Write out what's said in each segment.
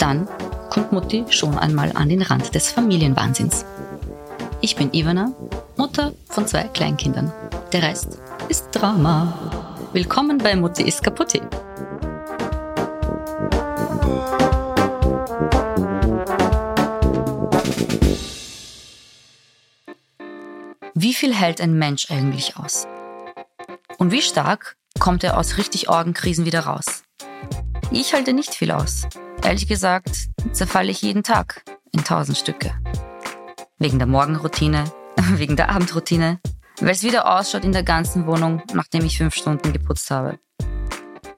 Dann kommt Mutti schon einmal an den Rand des Familienwahnsinns. Ich bin Ivana, Mutter von zwei Kleinkindern. Der Rest ist Drama. Willkommen bei Mutti ist kaputt. Wie viel hält ein Mensch eigentlich aus? Und wie stark kommt er aus richtig Orgenkrisen wieder raus? Ich halte nicht viel aus. Ehrlich gesagt, zerfalle ich jeden Tag in tausend Stücke. Wegen der Morgenroutine, wegen der Abendroutine, weil es wieder ausschaut in der ganzen Wohnung, nachdem ich fünf Stunden geputzt habe.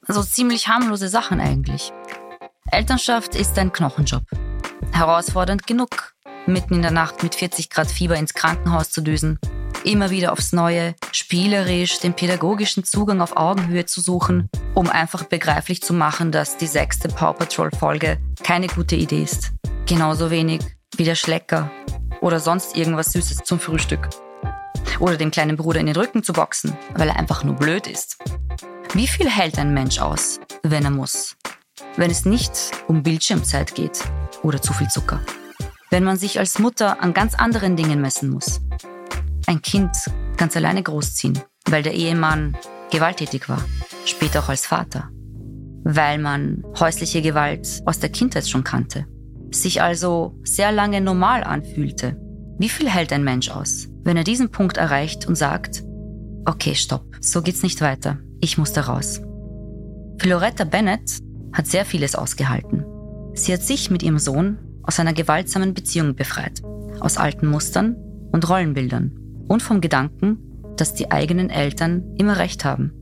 Also ziemlich harmlose Sachen eigentlich. Elternschaft ist ein Knochenjob. Herausfordernd genug, mitten in der Nacht mit 40 Grad Fieber ins Krankenhaus zu düsen, immer wieder aufs Neue, spielerisch den pädagogischen Zugang auf Augenhöhe zu suchen, um einfach begreiflich zu machen, dass die sechste Paw Patrol Folge keine gute Idee ist. Genauso wenig wie der Schlecker oder sonst irgendwas Süßes zum Frühstück. Oder dem kleinen Bruder in den Rücken zu boxen, weil er einfach nur blöd ist. Wie viel hält ein Mensch aus, wenn er muss? Wenn es nicht um Bildschirmzeit geht oder zu viel Zucker. Wenn man sich als Mutter an ganz anderen Dingen messen muss. Ein Kind ganz alleine großziehen, weil der Ehemann gewalttätig war, später auch als Vater. Weil man häusliche Gewalt aus der Kindheit schon kannte sich also sehr lange normal anfühlte. Wie viel hält ein Mensch aus, wenn er diesen Punkt erreicht und sagt, okay, stopp, so geht's nicht weiter, ich muss da raus. Floretta Bennett hat sehr vieles ausgehalten. Sie hat sich mit ihrem Sohn aus einer gewaltsamen Beziehung befreit, aus alten Mustern und Rollenbildern und vom Gedanken, dass die eigenen Eltern immer recht haben.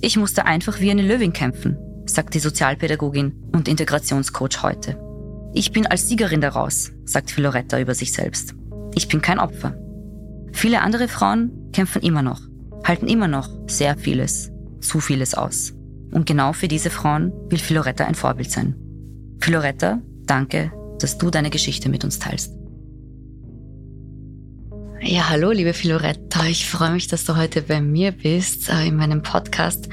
Ich musste einfach wie eine Löwin kämpfen, sagt die Sozialpädagogin und Integrationscoach heute. Ich bin als Siegerin daraus, sagt Filoretta über sich selbst. Ich bin kein Opfer. Viele andere Frauen kämpfen immer noch, halten immer noch sehr vieles, zu vieles aus. Und genau für diese Frauen will Filoretta ein Vorbild sein. Filoretta, danke, dass du deine Geschichte mit uns teilst. Ja, hallo, liebe Filoretta. Ich freue mich, dass du heute bei mir bist äh, in meinem Podcast.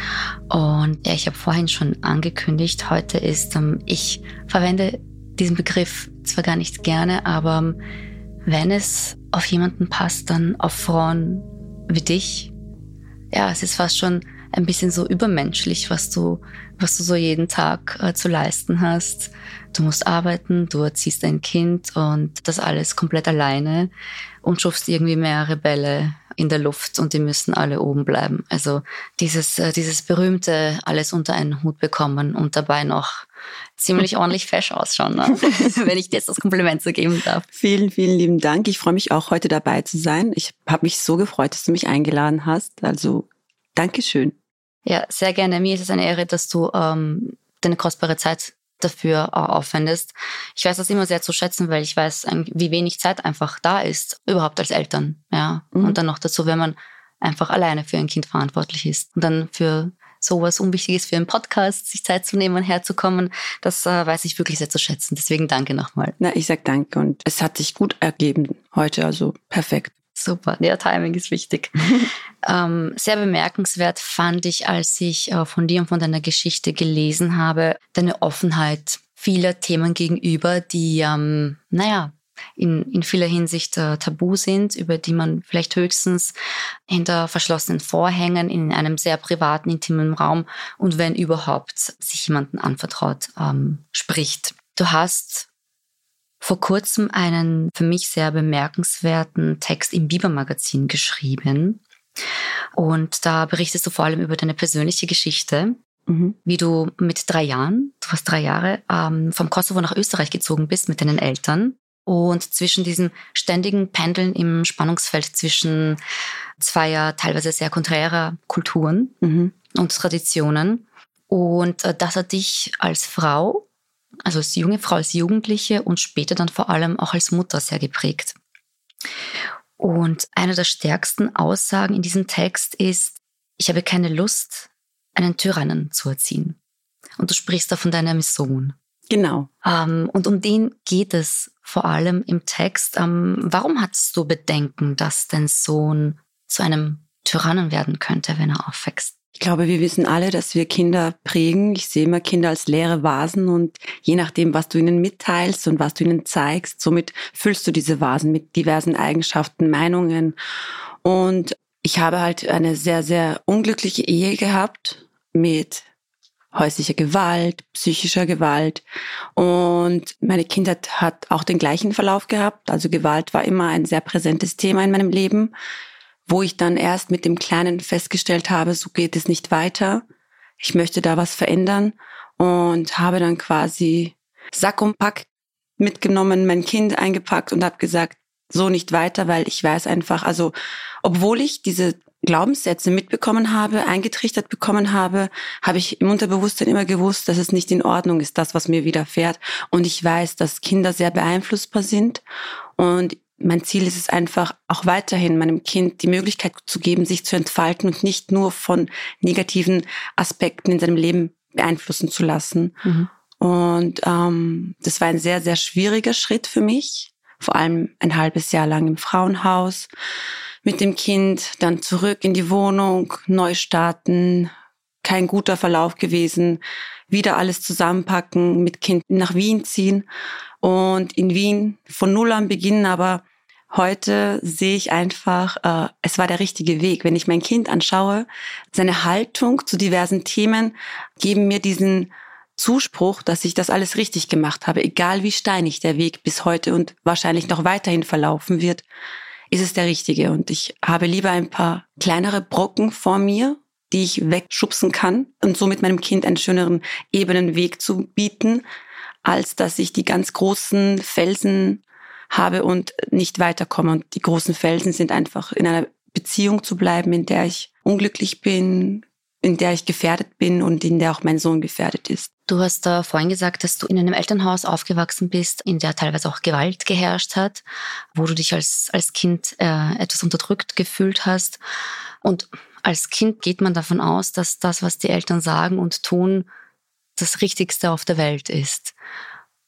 Und ja, ich habe vorhin schon angekündigt, heute ist, ähm, ich verwende diesen Begriff zwar gar nicht gerne, aber wenn es auf jemanden passt, dann auf Frauen wie dich. Ja, es ist fast schon ein bisschen so übermenschlich, was du, was du so jeden Tag äh, zu leisten hast. Du musst arbeiten, du erziehst ein Kind und das alles komplett alleine und schubst irgendwie mehrere Bälle in der Luft und die müssen alle oben bleiben. Also dieses, äh, dieses berühmte alles unter einen Hut bekommen und dabei noch ziemlich ordentlich fesch ausschauen, ne? wenn ich dir jetzt das Kompliment so geben darf. Vielen, vielen lieben Dank. Ich freue mich auch heute dabei zu sein. Ich habe mich so gefreut, dass du mich eingeladen hast. Also Dankeschön. Ja, sehr gerne. Mir ist es eine Ehre, dass du ähm, deine kostbare Zeit dafür äh, aufwendest. Ich weiß das immer sehr zu schätzen, weil ich weiß, wie wenig Zeit einfach da ist, überhaupt als Eltern. Ja. Mhm. Und dann noch dazu, wenn man einfach alleine für ein Kind verantwortlich ist und dann für sowas Unwichtiges für einen Podcast, sich Zeit zu nehmen und herzukommen, das äh, weiß ich wirklich sehr zu schätzen. Deswegen danke nochmal. Na, ich sag danke und es hat sich gut ergeben heute, also perfekt. Super, der Timing ist wichtig. ähm, sehr bemerkenswert fand ich, als ich äh, von dir und von deiner Geschichte gelesen habe, deine Offenheit vieler Themen gegenüber, die, ähm, naja, in, in vieler Hinsicht äh, tabu sind, über die man vielleicht höchstens hinter verschlossenen Vorhängen in einem sehr privaten, intimen Raum und wenn überhaupt sich jemanden anvertraut ähm, spricht. Du hast vor kurzem einen für mich sehr bemerkenswerten Text im Biber-Magazin geschrieben. Und da berichtest du vor allem über deine persönliche Geschichte, mhm. wie du mit drei Jahren, du warst drei Jahre, ähm, vom Kosovo nach Österreich gezogen bist mit deinen Eltern und zwischen diesem ständigen Pendeln im Spannungsfeld zwischen zweier teilweise sehr konträrer Kulturen mhm. und Traditionen. Und äh, das hat dich als Frau also als junge Frau, als Jugendliche und später dann vor allem auch als Mutter sehr geprägt. Und eine der stärksten Aussagen in diesem Text ist, ich habe keine Lust, einen Tyrannen zu erziehen. Und du sprichst da von deinem Sohn. Genau. Ähm, und um den geht es vor allem im Text. Ähm, warum hattest du Bedenken, dass dein Sohn zu einem Tyrannen werden könnte, wenn er aufwächst? Ich glaube, wir wissen alle, dass wir Kinder prägen. Ich sehe immer Kinder als leere Vasen und je nachdem, was du ihnen mitteilst und was du ihnen zeigst, somit füllst du diese Vasen mit diversen Eigenschaften, Meinungen. Und ich habe halt eine sehr, sehr unglückliche Ehe gehabt mit häuslicher Gewalt, psychischer Gewalt. Und meine Kindheit hat auch den gleichen Verlauf gehabt. Also Gewalt war immer ein sehr präsentes Thema in meinem Leben wo ich dann erst mit dem Kleinen festgestellt habe, so geht es nicht weiter. Ich möchte da was verändern und habe dann quasi Sack und Pack mitgenommen, mein Kind eingepackt und habe gesagt, so nicht weiter, weil ich weiß einfach, also obwohl ich diese Glaubenssätze mitbekommen habe, eingetrichtert bekommen habe, habe ich im Unterbewusstsein immer gewusst, dass es nicht in Ordnung ist, das, was mir widerfährt. Und ich weiß, dass Kinder sehr beeinflussbar sind. Und mein Ziel ist es einfach, auch weiterhin meinem Kind die Möglichkeit zu geben, sich zu entfalten und nicht nur von negativen Aspekten in seinem Leben beeinflussen zu lassen. Mhm. Und ähm, das war ein sehr, sehr schwieriger Schritt für mich. Vor allem ein halbes Jahr lang im Frauenhaus mit dem Kind, dann zurück in die Wohnung, neu starten, kein guter Verlauf gewesen, wieder alles zusammenpacken, mit Kind nach Wien ziehen und in Wien von Null an beginnen, aber heute sehe ich einfach, äh, es war der richtige Weg. Wenn ich mein Kind anschaue, seine Haltung zu diversen Themen geben mir diesen Zuspruch, dass ich das alles richtig gemacht habe, egal wie steinig der Weg bis heute und wahrscheinlich noch weiterhin verlaufen wird, ist es der richtige. Und ich habe lieber ein paar kleinere Brocken vor mir, die ich wegschubsen kann und somit meinem Kind einen schöneren, ebenen Weg zu bieten, als dass ich die ganz großen Felsen habe und nicht weiterkomme. Und die großen Felsen sind einfach in einer Beziehung zu bleiben, in der ich unglücklich bin, in der ich gefährdet bin und in der auch mein Sohn gefährdet ist. Du hast da vorhin gesagt, dass du in einem Elternhaus aufgewachsen bist, in der teilweise auch Gewalt geherrscht hat, wo du dich als, als Kind äh, etwas unterdrückt gefühlt hast. Und als Kind geht man davon aus, dass das, was die Eltern sagen und tun, das Richtigste auf der Welt ist.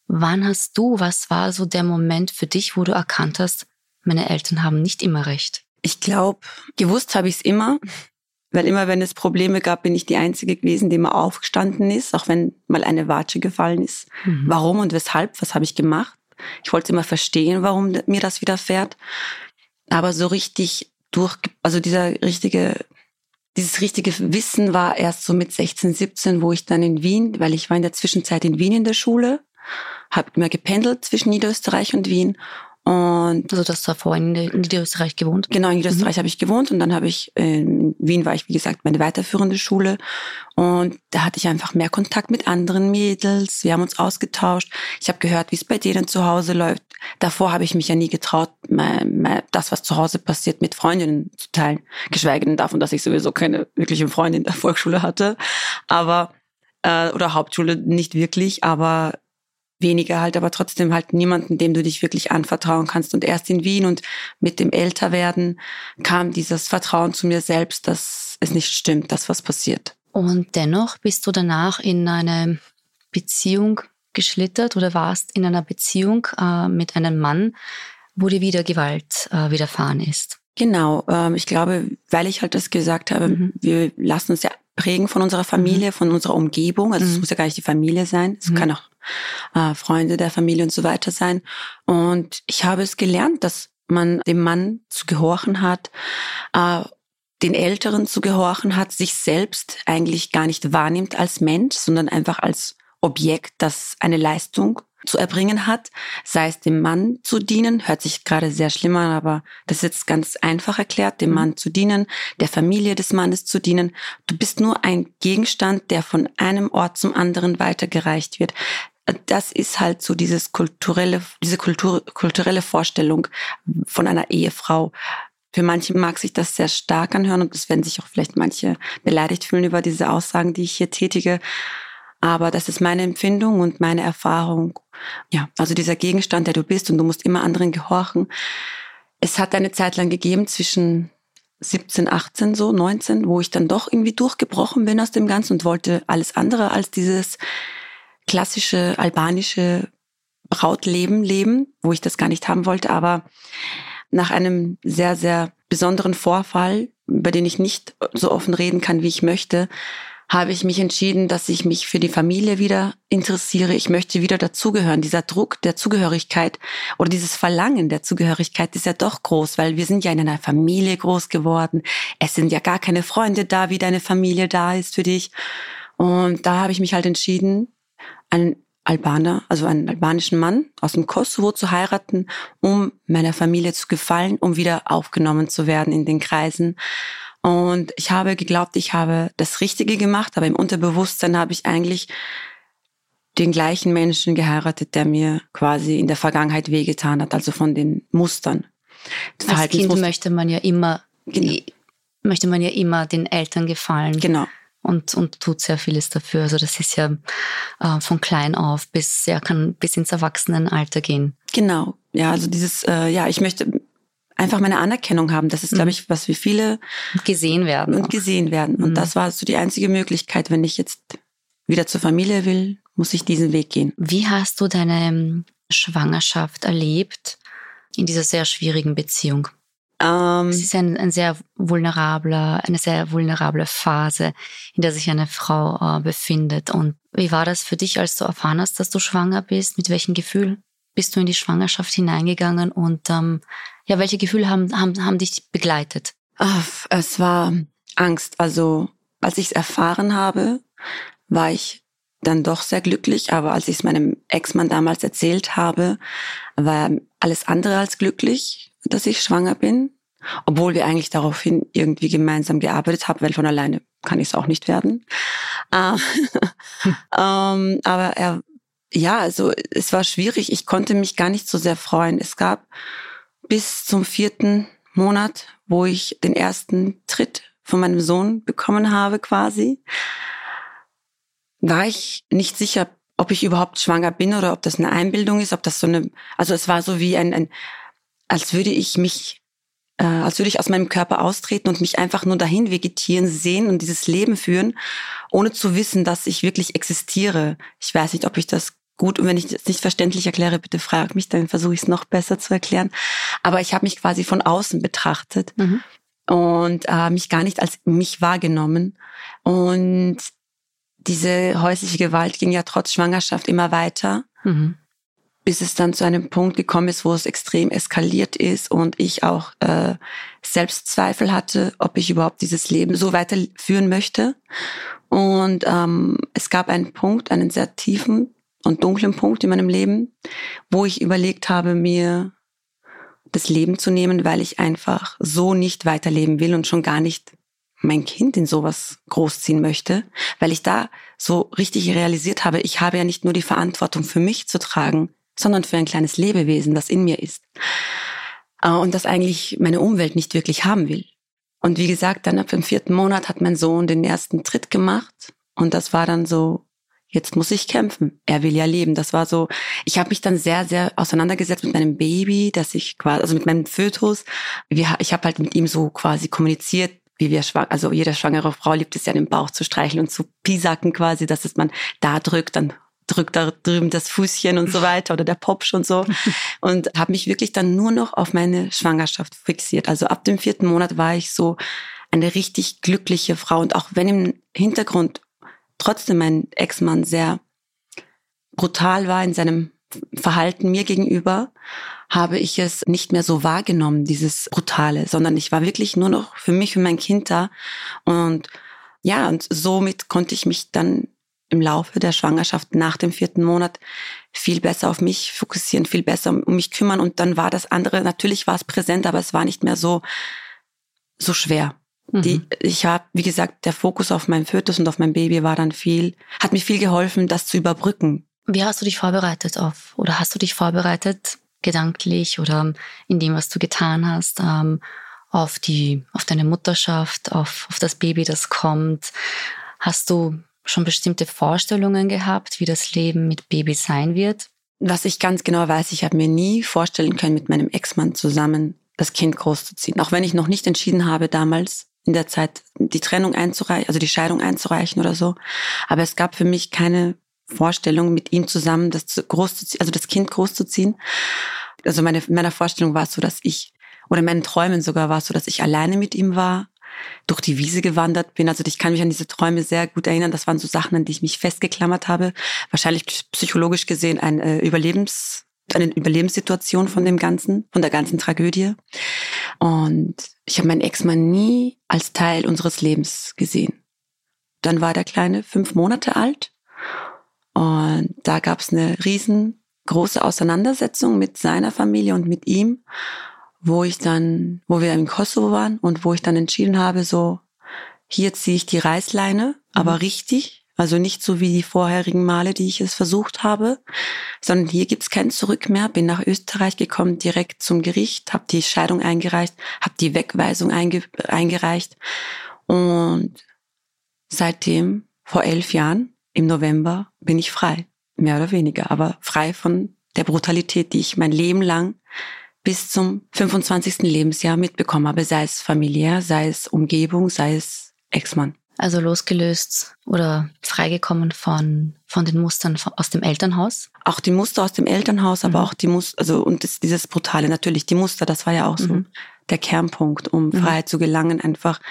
Wann hast du, was war so der Moment für dich, wo du erkannt hast, meine Eltern haben nicht immer recht? Ich glaube, gewusst habe ich es immer, weil immer wenn es Probleme gab, bin ich die Einzige gewesen, die immer aufgestanden ist, auch wenn mal eine Watsche gefallen ist. Mhm. Warum und weshalb, was habe ich gemacht? Ich wollte immer verstehen, warum mir das widerfährt. Aber so richtig durch, also dieser richtige dieses richtige Wissen war erst so mit 16, 17, wo ich dann in Wien, weil ich war in der Zwischenzeit in Wien in der Schule, habe immer gependelt zwischen Niederösterreich und Wien und also das davor in Niederösterreich gewohnt? Genau, in Niederösterreich mhm. habe ich gewohnt und dann habe ich, in Wien war ich, wie gesagt, meine weiterführende Schule und da hatte ich einfach mehr Kontakt mit anderen Mädels. Wir haben uns ausgetauscht. Ich habe gehört, wie es bei denen zu Hause läuft. Davor habe ich mich ja nie getraut, das, was zu Hause passiert, mit Freundinnen zu teilen. Geschweige denn davon, dass ich sowieso keine wirkliche Freundin der Volksschule hatte. Aber, äh, oder Hauptschule nicht wirklich, aber weniger halt, aber trotzdem halt niemanden, dem du dich wirklich anvertrauen kannst. Und erst in Wien und mit dem Älterwerden kam dieses Vertrauen zu mir selbst, dass es nicht stimmt, dass was passiert. Und dennoch bist du danach in eine Beziehung geschlittert oder warst in einer Beziehung äh, mit einem Mann, wo dir wieder Gewalt äh, widerfahren ist. Genau, ähm, ich glaube, weil ich halt das gesagt habe, mhm. wir lassen uns ja prägen von unserer Familie, mhm. von unserer Umgebung. Also mhm. es muss ja gar nicht die Familie sein, es mhm. kann auch äh, Freunde der Familie und so weiter sein. Und ich habe es gelernt, dass man dem Mann zu gehorchen hat, äh, den Älteren zu gehorchen hat, sich selbst eigentlich gar nicht wahrnimmt als Mensch, sondern einfach als Objekt, das eine Leistung zu erbringen hat, sei es dem Mann zu dienen, hört sich gerade sehr schlimm an, aber das ist jetzt ganz einfach erklärt, dem mhm. Mann zu dienen, der Familie des Mannes zu dienen. Du bist nur ein Gegenstand, der von einem Ort zum anderen weitergereicht wird. Das ist halt so dieses kulturelle, diese Kultur, kulturelle Vorstellung von einer Ehefrau. Für manche mag sich das sehr stark anhören und es werden sich auch vielleicht manche beleidigt fühlen über diese Aussagen, die ich hier tätige. Aber das ist meine Empfindung und meine Erfahrung. Ja, also dieser Gegenstand, der du bist und du musst immer anderen gehorchen. Es hat eine Zeit lang gegeben zwischen 17, 18, so 19, wo ich dann doch irgendwie durchgebrochen bin aus dem Ganzen und wollte alles andere als dieses klassische albanische Brautleben leben, wo ich das gar nicht haben wollte. Aber nach einem sehr, sehr besonderen Vorfall, über den ich nicht so offen reden kann, wie ich möchte, habe ich mich entschieden, dass ich mich für die Familie wieder interessiere. Ich möchte wieder dazugehören. Dieser Druck der Zugehörigkeit oder dieses Verlangen der Zugehörigkeit ist ja doch groß, weil wir sind ja in einer Familie groß geworden. Es sind ja gar keine Freunde da, wie deine Familie da ist für dich. Und da habe ich mich halt entschieden, einen Albaner, also einen albanischen Mann aus dem Kosovo zu heiraten, um meiner Familie zu gefallen, um wieder aufgenommen zu werden in den Kreisen. Und ich habe geglaubt, ich habe das Richtige gemacht, aber im Unterbewusstsein habe ich eigentlich den gleichen Menschen geheiratet, der mir quasi in der Vergangenheit wehgetan hat, also von den Mustern. Als Kind möchte man ja immer, genau. möchte man ja immer den Eltern gefallen. Genau. Und, und tut sehr vieles dafür. Also das ist ja äh, von klein auf bis, ja, kann bis ins Erwachsenenalter gehen. Genau. Ja, also dieses, äh, ja, ich möchte einfach meine Anerkennung haben. Das ist, glaube mhm. ich, was wir viele gesehen werden. Und auch. gesehen werden. Und mhm. das war so die einzige Möglichkeit, wenn ich jetzt wieder zur Familie will, muss ich diesen Weg gehen. Wie hast du deine ähm, Schwangerschaft erlebt in dieser sehr schwierigen Beziehung? Ähm, es ist ein, ein, sehr vulnerabler, eine sehr vulnerable Phase, in der sich eine Frau äh, befindet. Und wie war das für dich, als du erfahren hast, dass du schwanger bist? Mit welchem Gefühl bist du in die Schwangerschaft hineingegangen und ähm, ja, welche Gefühle haben, haben, haben dich begleitet? Ach, es war Angst. Also als ich es erfahren habe, war ich dann doch sehr glücklich, aber als ich es meinem Ex-Mann damals erzählt habe, war alles andere als glücklich, dass ich schwanger bin, obwohl wir eigentlich daraufhin irgendwie gemeinsam gearbeitet haben, weil von alleine kann ich es auch nicht werden. Äh, ähm, aber er ja, also es war schwierig. Ich konnte mich gar nicht so sehr freuen. Es gab bis zum vierten Monat, wo ich den ersten Tritt von meinem Sohn bekommen habe quasi, war ich nicht sicher, ob ich überhaupt schwanger bin oder ob das eine Einbildung ist, ob das so eine, also es war so wie ein, ein als würde ich mich, äh, als würde ich aus meinem Körper austreten und mich einfach nur dahin vegetieren, sehen und dieses Leben führen, ohne zu wissen, dass ich wirklich existiere. Ich weiß nicht, ob ich das gut. Und wenn ich es nicht verständlich erkläre, bitte frag mich, dann versuche ich es noch besser zu erklären. Aber ich habe mich quasi von außen betrachtet mhm. und äh, mich gar nicht als mich wahrgenommen. Und diese häusliche Gewalt ging ja trotz Schwangerschaft immer weiter. Mhm. Bis es dann zu einem Punkt gekommen ist, wo es extrem eskaliert ist und ich auch äh, Selbstzweifel hatte, ob ich überhaupt dieses Leben so weiterführen möchte. Und ähm, es gab einen Punkt, einen sehr tiefen und dunklen Punkt in meinem Leben, wo ich überlegt habe, mir das Leben zu nehmen, weil ich einfach so nicht weiterleben will und schon gar nicht mein Kind in sowas großziehen möchte, weil ich da so richtig realisiert habe, ich habe ja nicht nur die Verantwortung für mich zu tragen, sondern für ein kleines Lebewesen, das in mir ist. Äh, und das eigentlich meine Umwelt nicht wirklich haben will. Und wie gesagt, dann ab dem vierten Monat hat mein Sohn den ersten Tritt gemacht. Und das war dann so jetzt muss ich kämpfen. Er will ja leben. Das war so, ich habe mich dann sehr, sehr auseinandergesetzt mit meinem Baby, dass ich quasi, also mit meinem Fötus. Ich habe halt mit ihm so quasi kommuniziert, wie wir schwanger, also jede schwangere Frau liebt es ja, den Bauch zu streicheln und zu pisacken quasi, dass es man da drückt, dann drückt da drüben das Fußchen und so weiter oder der Popsch und so. Und habe mich wirklich dann nur noch auf meine Schwangerschaft fixiert. Also ab dem vierten Monat war ich so eine richtig glückliche Frau. Und auch wenn im Hintergrund trotzdem mein Ex-Mann sehr brutal war in seinem Verhalten mir gegenüber, habe ich es nicht mehr so wahrgenommen, dieses Brutale, sondern ich war wirklich nur noch für mich und mein Kind da. Und ja, und somit konnte ich mich dann im Laufe der Schwangerschaft nach dem vierten Monat viel besser auf mich fokussieren, viel besser um mich kümmern. Und dann war das andere, natürlich war es präsent, aber es war nicht mehr so, so schwer. Die, mhm. ich habe, wie gesagt, der Fokus auf meinem Fötus und auf mein Baby war dann viel, hat mir viel geholfen, das zu überbrücken. Wie hast du dich vorbereitet auf, oder hast du dich vorbereitet, gedanklich oder in dem, was du getan hast, ähm, auf die, auf deine Mutterschaft, auf, auf das Baby, das kommt? Hast du schon bestimmte Vorstellungen gehabt, wie das Leben mit Baby sein wird? Was ich ganz genau weiß, ich habe mir nie vorstellen können, mit meinem Ex-Mann zusammen das Kind großzuziehen. Auch wenn ich noch nicht entschieden habe damals in der Zeit die Trennung einzureichen, also die Scheidung einzureichen oder so. Aber es gab für mich keine Vorstellung, mit ihm zusammen das großzuziehen, also das Kind großzuziehen. Also meine, meiner Vorstellung war es so, dass ich, oder in meinen Träumen sogar war es so, dass ich alleine mit ihm war, durch die Wiese gewandert bin. Also ich kann mich an diese Träume sehr gut erinnern. Das waren so Sachen, an die ich mich festgeklammert habe. Wahrscheinlich psychologisch gesehen ein äh, Überlebens, eine Überlebenssituation von dem Ganzen, von der ganzen Tragödie. Und ich habe meinen Ex-Mann nie als Teil unseres Lebens gesehen. Dann war der Kleine fünf Monate alt und da gab es eine riesengroße Auseinandersetzung mit seiner Familie und mit ihm wo ich dann, wo wir im Kosovo waren und wo ich dann entschieden habe, so, hier ziehe ich die Reißleine, aber mhm. richtig, also nicht so wie die vorherigen Male, die ich es versucht habe, sondern hier gibt's kein Zurück mehr. Bin nach Österreich gekommen, direkt zum Gericht, habe die Scheidung eingereicht, habe die Wegweisung einge eingereicht und seitdem, vor elf Jahren, im November, bin ich frei, mehr oder weniger, aber frei von der Brutalität, die ich mein Leben lang bis zum 25. Lebensjahr mitbekommen habe, sei es familiär, sei es Umgebung, sei es Ex-Mann. Also losgelöst oder freigekommen von, von den Mustern aus dem Elternhaus? Auch die Muster aus dem Elternhaus, aber mhm. auch die Muster, also und das, dieses Brutale natürlich, die Muster, das war ja auch so mhm. der Kernpunkt, um mhm. Freiheit zu gelangen, einfach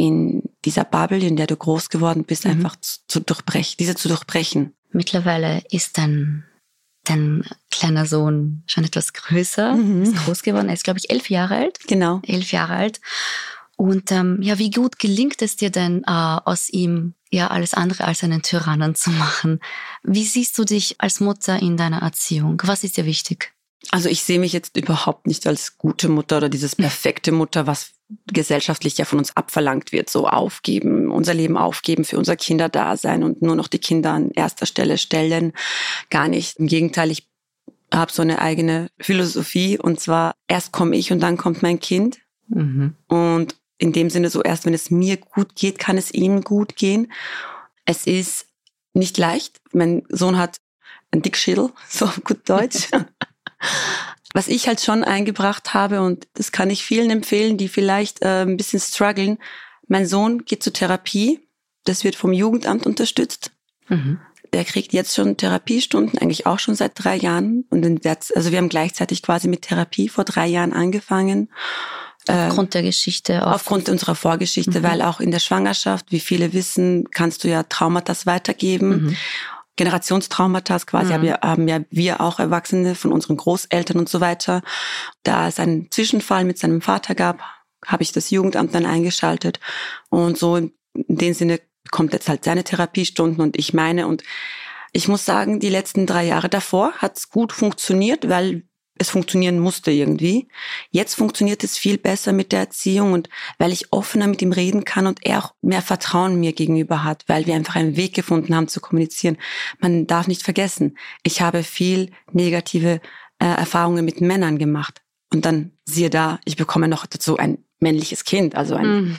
in dieser Bubble, in der du groß geworden bist, mhm. einfach zu, zu durchbrechen, diese zu durchbrechen. Mittlerweile ist dein dein kleiner Sohn schon etwas größer, mhm. ist groß geworden. Er ist, glaube ich, elf Jahre alt. Genau. Elf Jahre alt. Und ähm, ja, wie gut gelingt es dir denn, äh, aus ihm ja alles andere als einen Tyrannen zu machen? Wie siehst du dich als Mutter in deiner Erziehung? Was ist dir wichtig? Also ich sehe mich jetzt überhaupt nicht als gute Mutter oder dieses perfekte Mutter, was gesellschaftlich ja von uns abverlangt wird, so aufgeben, unser Leben aufgeben, für unser Kinderdasein und nur noch die Kinder an erster Stelle stellen. Gar nicht. Im Gegenteil, ich habe so eine eigene Philosophie und zwar erst komme ich und dann kommt mein Kind. Mhm. Und in dem Sinne so erst, wenn es mir gut geht, kann es ihm gut gehen. Es ist nicht leicht. Mein Sohn hat einen Dickschädel, so gut Deutsch. Was ich halt schon eingebracht habe, und das kann ich vielen empfehlen, die vielleicht äh, ein bisschen strugglen. Mein Sohn geht zur Therapie. Das wird vom Jugendamt unterstützt. Mhm. Der kriegt jetzt schon Therapiestunden, eigentlich auch schon seit drei Jahren. Und jetzt, also wir haben gleichzeitig quasi mit Therapie vor drei Jahren angefangen. Aufgrund der Geschichte. Auch. Aufgrund unserer Vorgeschichte, mhm. weil auch in der Schwangerschaft, wie viele wissen, kannst du ja Traumata weitergeben. Mhm. Generationstraumata quasi mhm. haben, ja, haben ja wir auch Erwachsene von unseren Großeltern und so weiter. Da es einen Zwischenfall mit seinem Vater gab, habe ich das Jugendamt dann eingeschaltet. Und so in dem Sinne kommt jetzt halt seine Therapiestunden und ich meine. Und ich muss sagen, die letzten drei Jahre davor hat es gut funktioniert, weil es funktionieren musste irgendwie. Jetzt funktioniert es viel besser mit der Erziehung und weil ich offener mit ihm reden kann und er auch mehr Vertrauen mir gegenüber hat, weil wir einfach einen Weg gefunden haben zu kommunizieren. Man darf nicht vergessen, ich habe viel negative äh, Erfahrungen mit Männern gemacht. Und dann siehe da, ich bekomme noch dazu ein männliches Kind. Also ein, mm.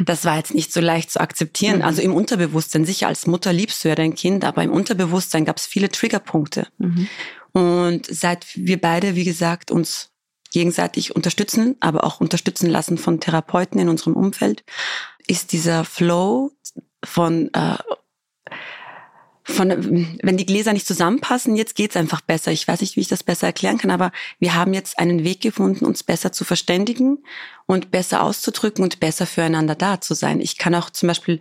das war jetzt nicht so leicht zu akzeptieren. Mm. Also im Unterbewusstsein, sicher als Mutter liebst du ja dein Kind, aber im Unterbewusstsein gab es viele Triggerpunkte. Mm. Und seit wir beide, wie gesagt, uns gegenseitig unterstützen, aber auch unterstützen lassen von Therapeuten in unserem Umfeld, ist dieser Flow von, äh, von wenn die Gläser nicht zusammenpassen, jetzt geht's einfach besser. Ich weiß nicht, wie ich das besser erklären kann, aber wir haben jetzt einen Weg gefunden, uns besser zu verständigen und besser auszudrücken und besser füreinander da zu sein. Ich kann auch zum Beispiel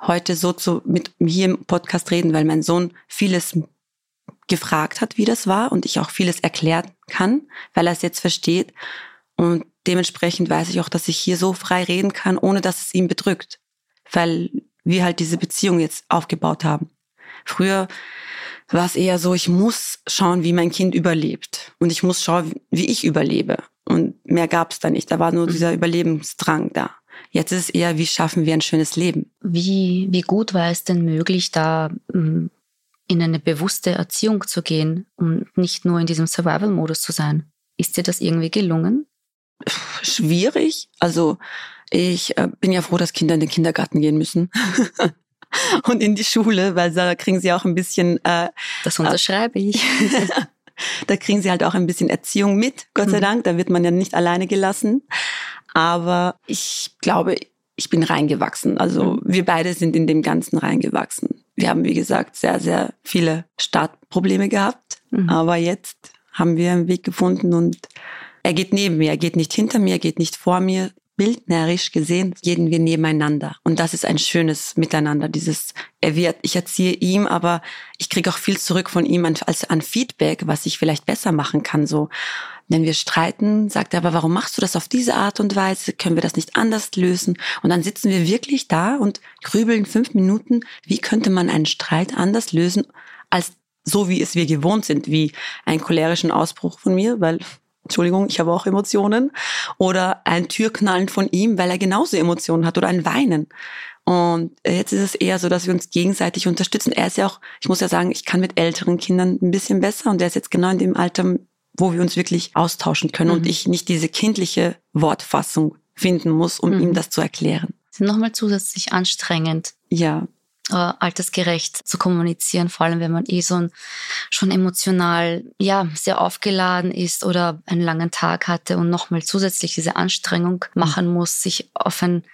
heute so zu, mit hier im Podcast reden, weil mein Sohn vieles gefragt hat, wie das war und ich auch vieles erklären kann, weil er es jetzt versteht. Und dementsprechend weiß ich auch, dass ich hier so frei reden kann, ohne dass es ihn bedrückt, weil wir halt diese Beziehung jetzt aufgebaut haben. Früher war es eher so, ich muss schauen, wie mein Kind überlebt und ich muss schauen, wie ich überlebe. Und mehr gab es da nicht. Da war nur mhm. dieser Überlebensdrang da. Jetzt ist es eher, wie schaffen wir ein schönes Leben? Wie, wie gut war es denn möglich, da hm, in eine bewusste Erziehung zu gehen und nicht nur in diesem Survival-Modus zu sein. Ist dir das irgendwie gelungen? Schwierig. Also ich äh, bin ja froh, dass Kinder in den Kindergarten gehen müssen. und in die Schule, weil da kriegen sie auch ein bisschen. Äh, das unterschreibe ich. da kriegen sie halt auch ein bisschen Erziehung mit, Gott sei mhm. Dank. Da wird man ja nicht alleine gelassen. Aber ich glaube, ich bin reingewachsen. Also mhm. wir beide sind in dem Ganzen reingewachsen. Wir haben, wie gesagt, sehr, sehr viele Startprobleme gehabt. Mhm. Aber jetzt haben wir einen Weg gefunden und er geht neben mir, er geht nicht hinter mir, er geht nicht vor mir. Bildnerisch gesehen gehen wir nebeneinander. Und das ist ein schönes Miteinander. Dieses, er wird, ich erziehe ihm, aber ich kriege auch viel zurück von ihm als an Feedback, was ich vielleicht besser machen kann. So, wenn wir streiten, sagt er, aber warum machst du das auf diese Art und Weise? Können wir das nicht anders lösen? Und dann sitzen wir wirklich da und grübeln fünf Minuten, wie könnte man einen Streit anders lösen, als so wie es wir gewohnt sind, wie einen cholerischen Ausbruch von mir, weil Entschuldigung, ich habe auch Emotionen. Oder ein Türknallen von ihm, weil er genauso Emotionen hat. Oder ein Weinen. Und jetzt ist es eher so, dass wir uns gegenseitig unterstützen. Er ist ja auch, ich muss ja sagen, ich kann mit älteren Kindern ein bisschen besser. Und er ist jetzt genau in dem Alter, wo wir uns wirklich austauschen können. Mhm. Und ich nicht diese kindliche Wortfassung finden muss, um mhm. ihm das zu erklären. Sind nochmal zusätzlich anstrengend. Ja, äh, altersgerecht zu kommunizieren, vor allem wenn man eh so ein, schon emotional ja sehr aufgeladen ist oder einen langen Tag hatte und nochmal zusätzlich diese Anstrengung mhm. machen muss, sich auf ein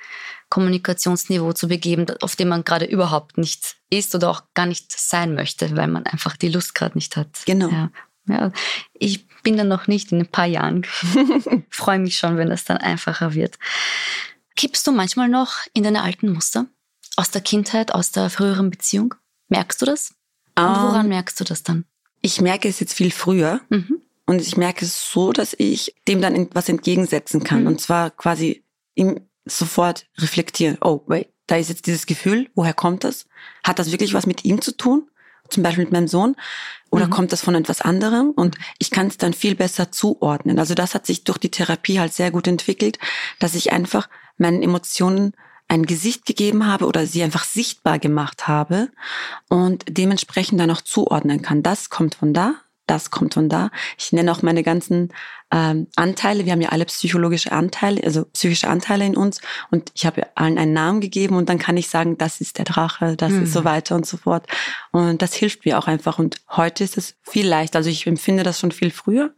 Kommunikationsniveau zu begeben, auf dem man gerade überhaupt nicht ist oder auch gar nicht sein möchte, weil man einfach die Lust gerade nicht hat. Genau. Ja. Ja, ich bin dann noch nicht in ein paar Jahren. Freue mich schon, wenn das dann einfacher wird. Kippst du manchmal noch in deine alten Muster? aus der Kindheit, aus der früheren Beziehung? Merkst du das? Und um, woran ähm, merkst du das dann? Ich merke es jetzt viel früher. Mhm. Und ich merke es so, dass ich dem dann was entgegensetzen kann. Mhm. Und zwar quasi ihm sofort reflektieren. Oh, wait, da ist jetzt dieses Gefühl. Woher kommt das? Hat das wirklich was mit ihm zu tun? Zum Beispiel mit meinem Sohn? Oder mhm. kommt das von etwas anderem? Und ich kann es dann viel besser zuordnen. Also das hat sich durch die Therapie halt sehr gut entwickelt, dass ich einfach meinen Emotionen ein Gesicht gegeben habe oder sie einfach sichtbar gemacht habe und dementsprechend dann auch zuordnen kann. Das kommt von da, das kommt von da. Ich nenne auch meine ganzen ähm, Anteile. Wir haben ja alle psychologische Anteile, also psychische Anteile in uns. Und ich habe allen einen Namen gegeben und dann kann ich sagen, das ist der Drache, das mhm. ist so weiter und so fort. Und das hilft mir auch einfach. Und heute ist es viel leichter. Also ich empfinde das schon viel früher.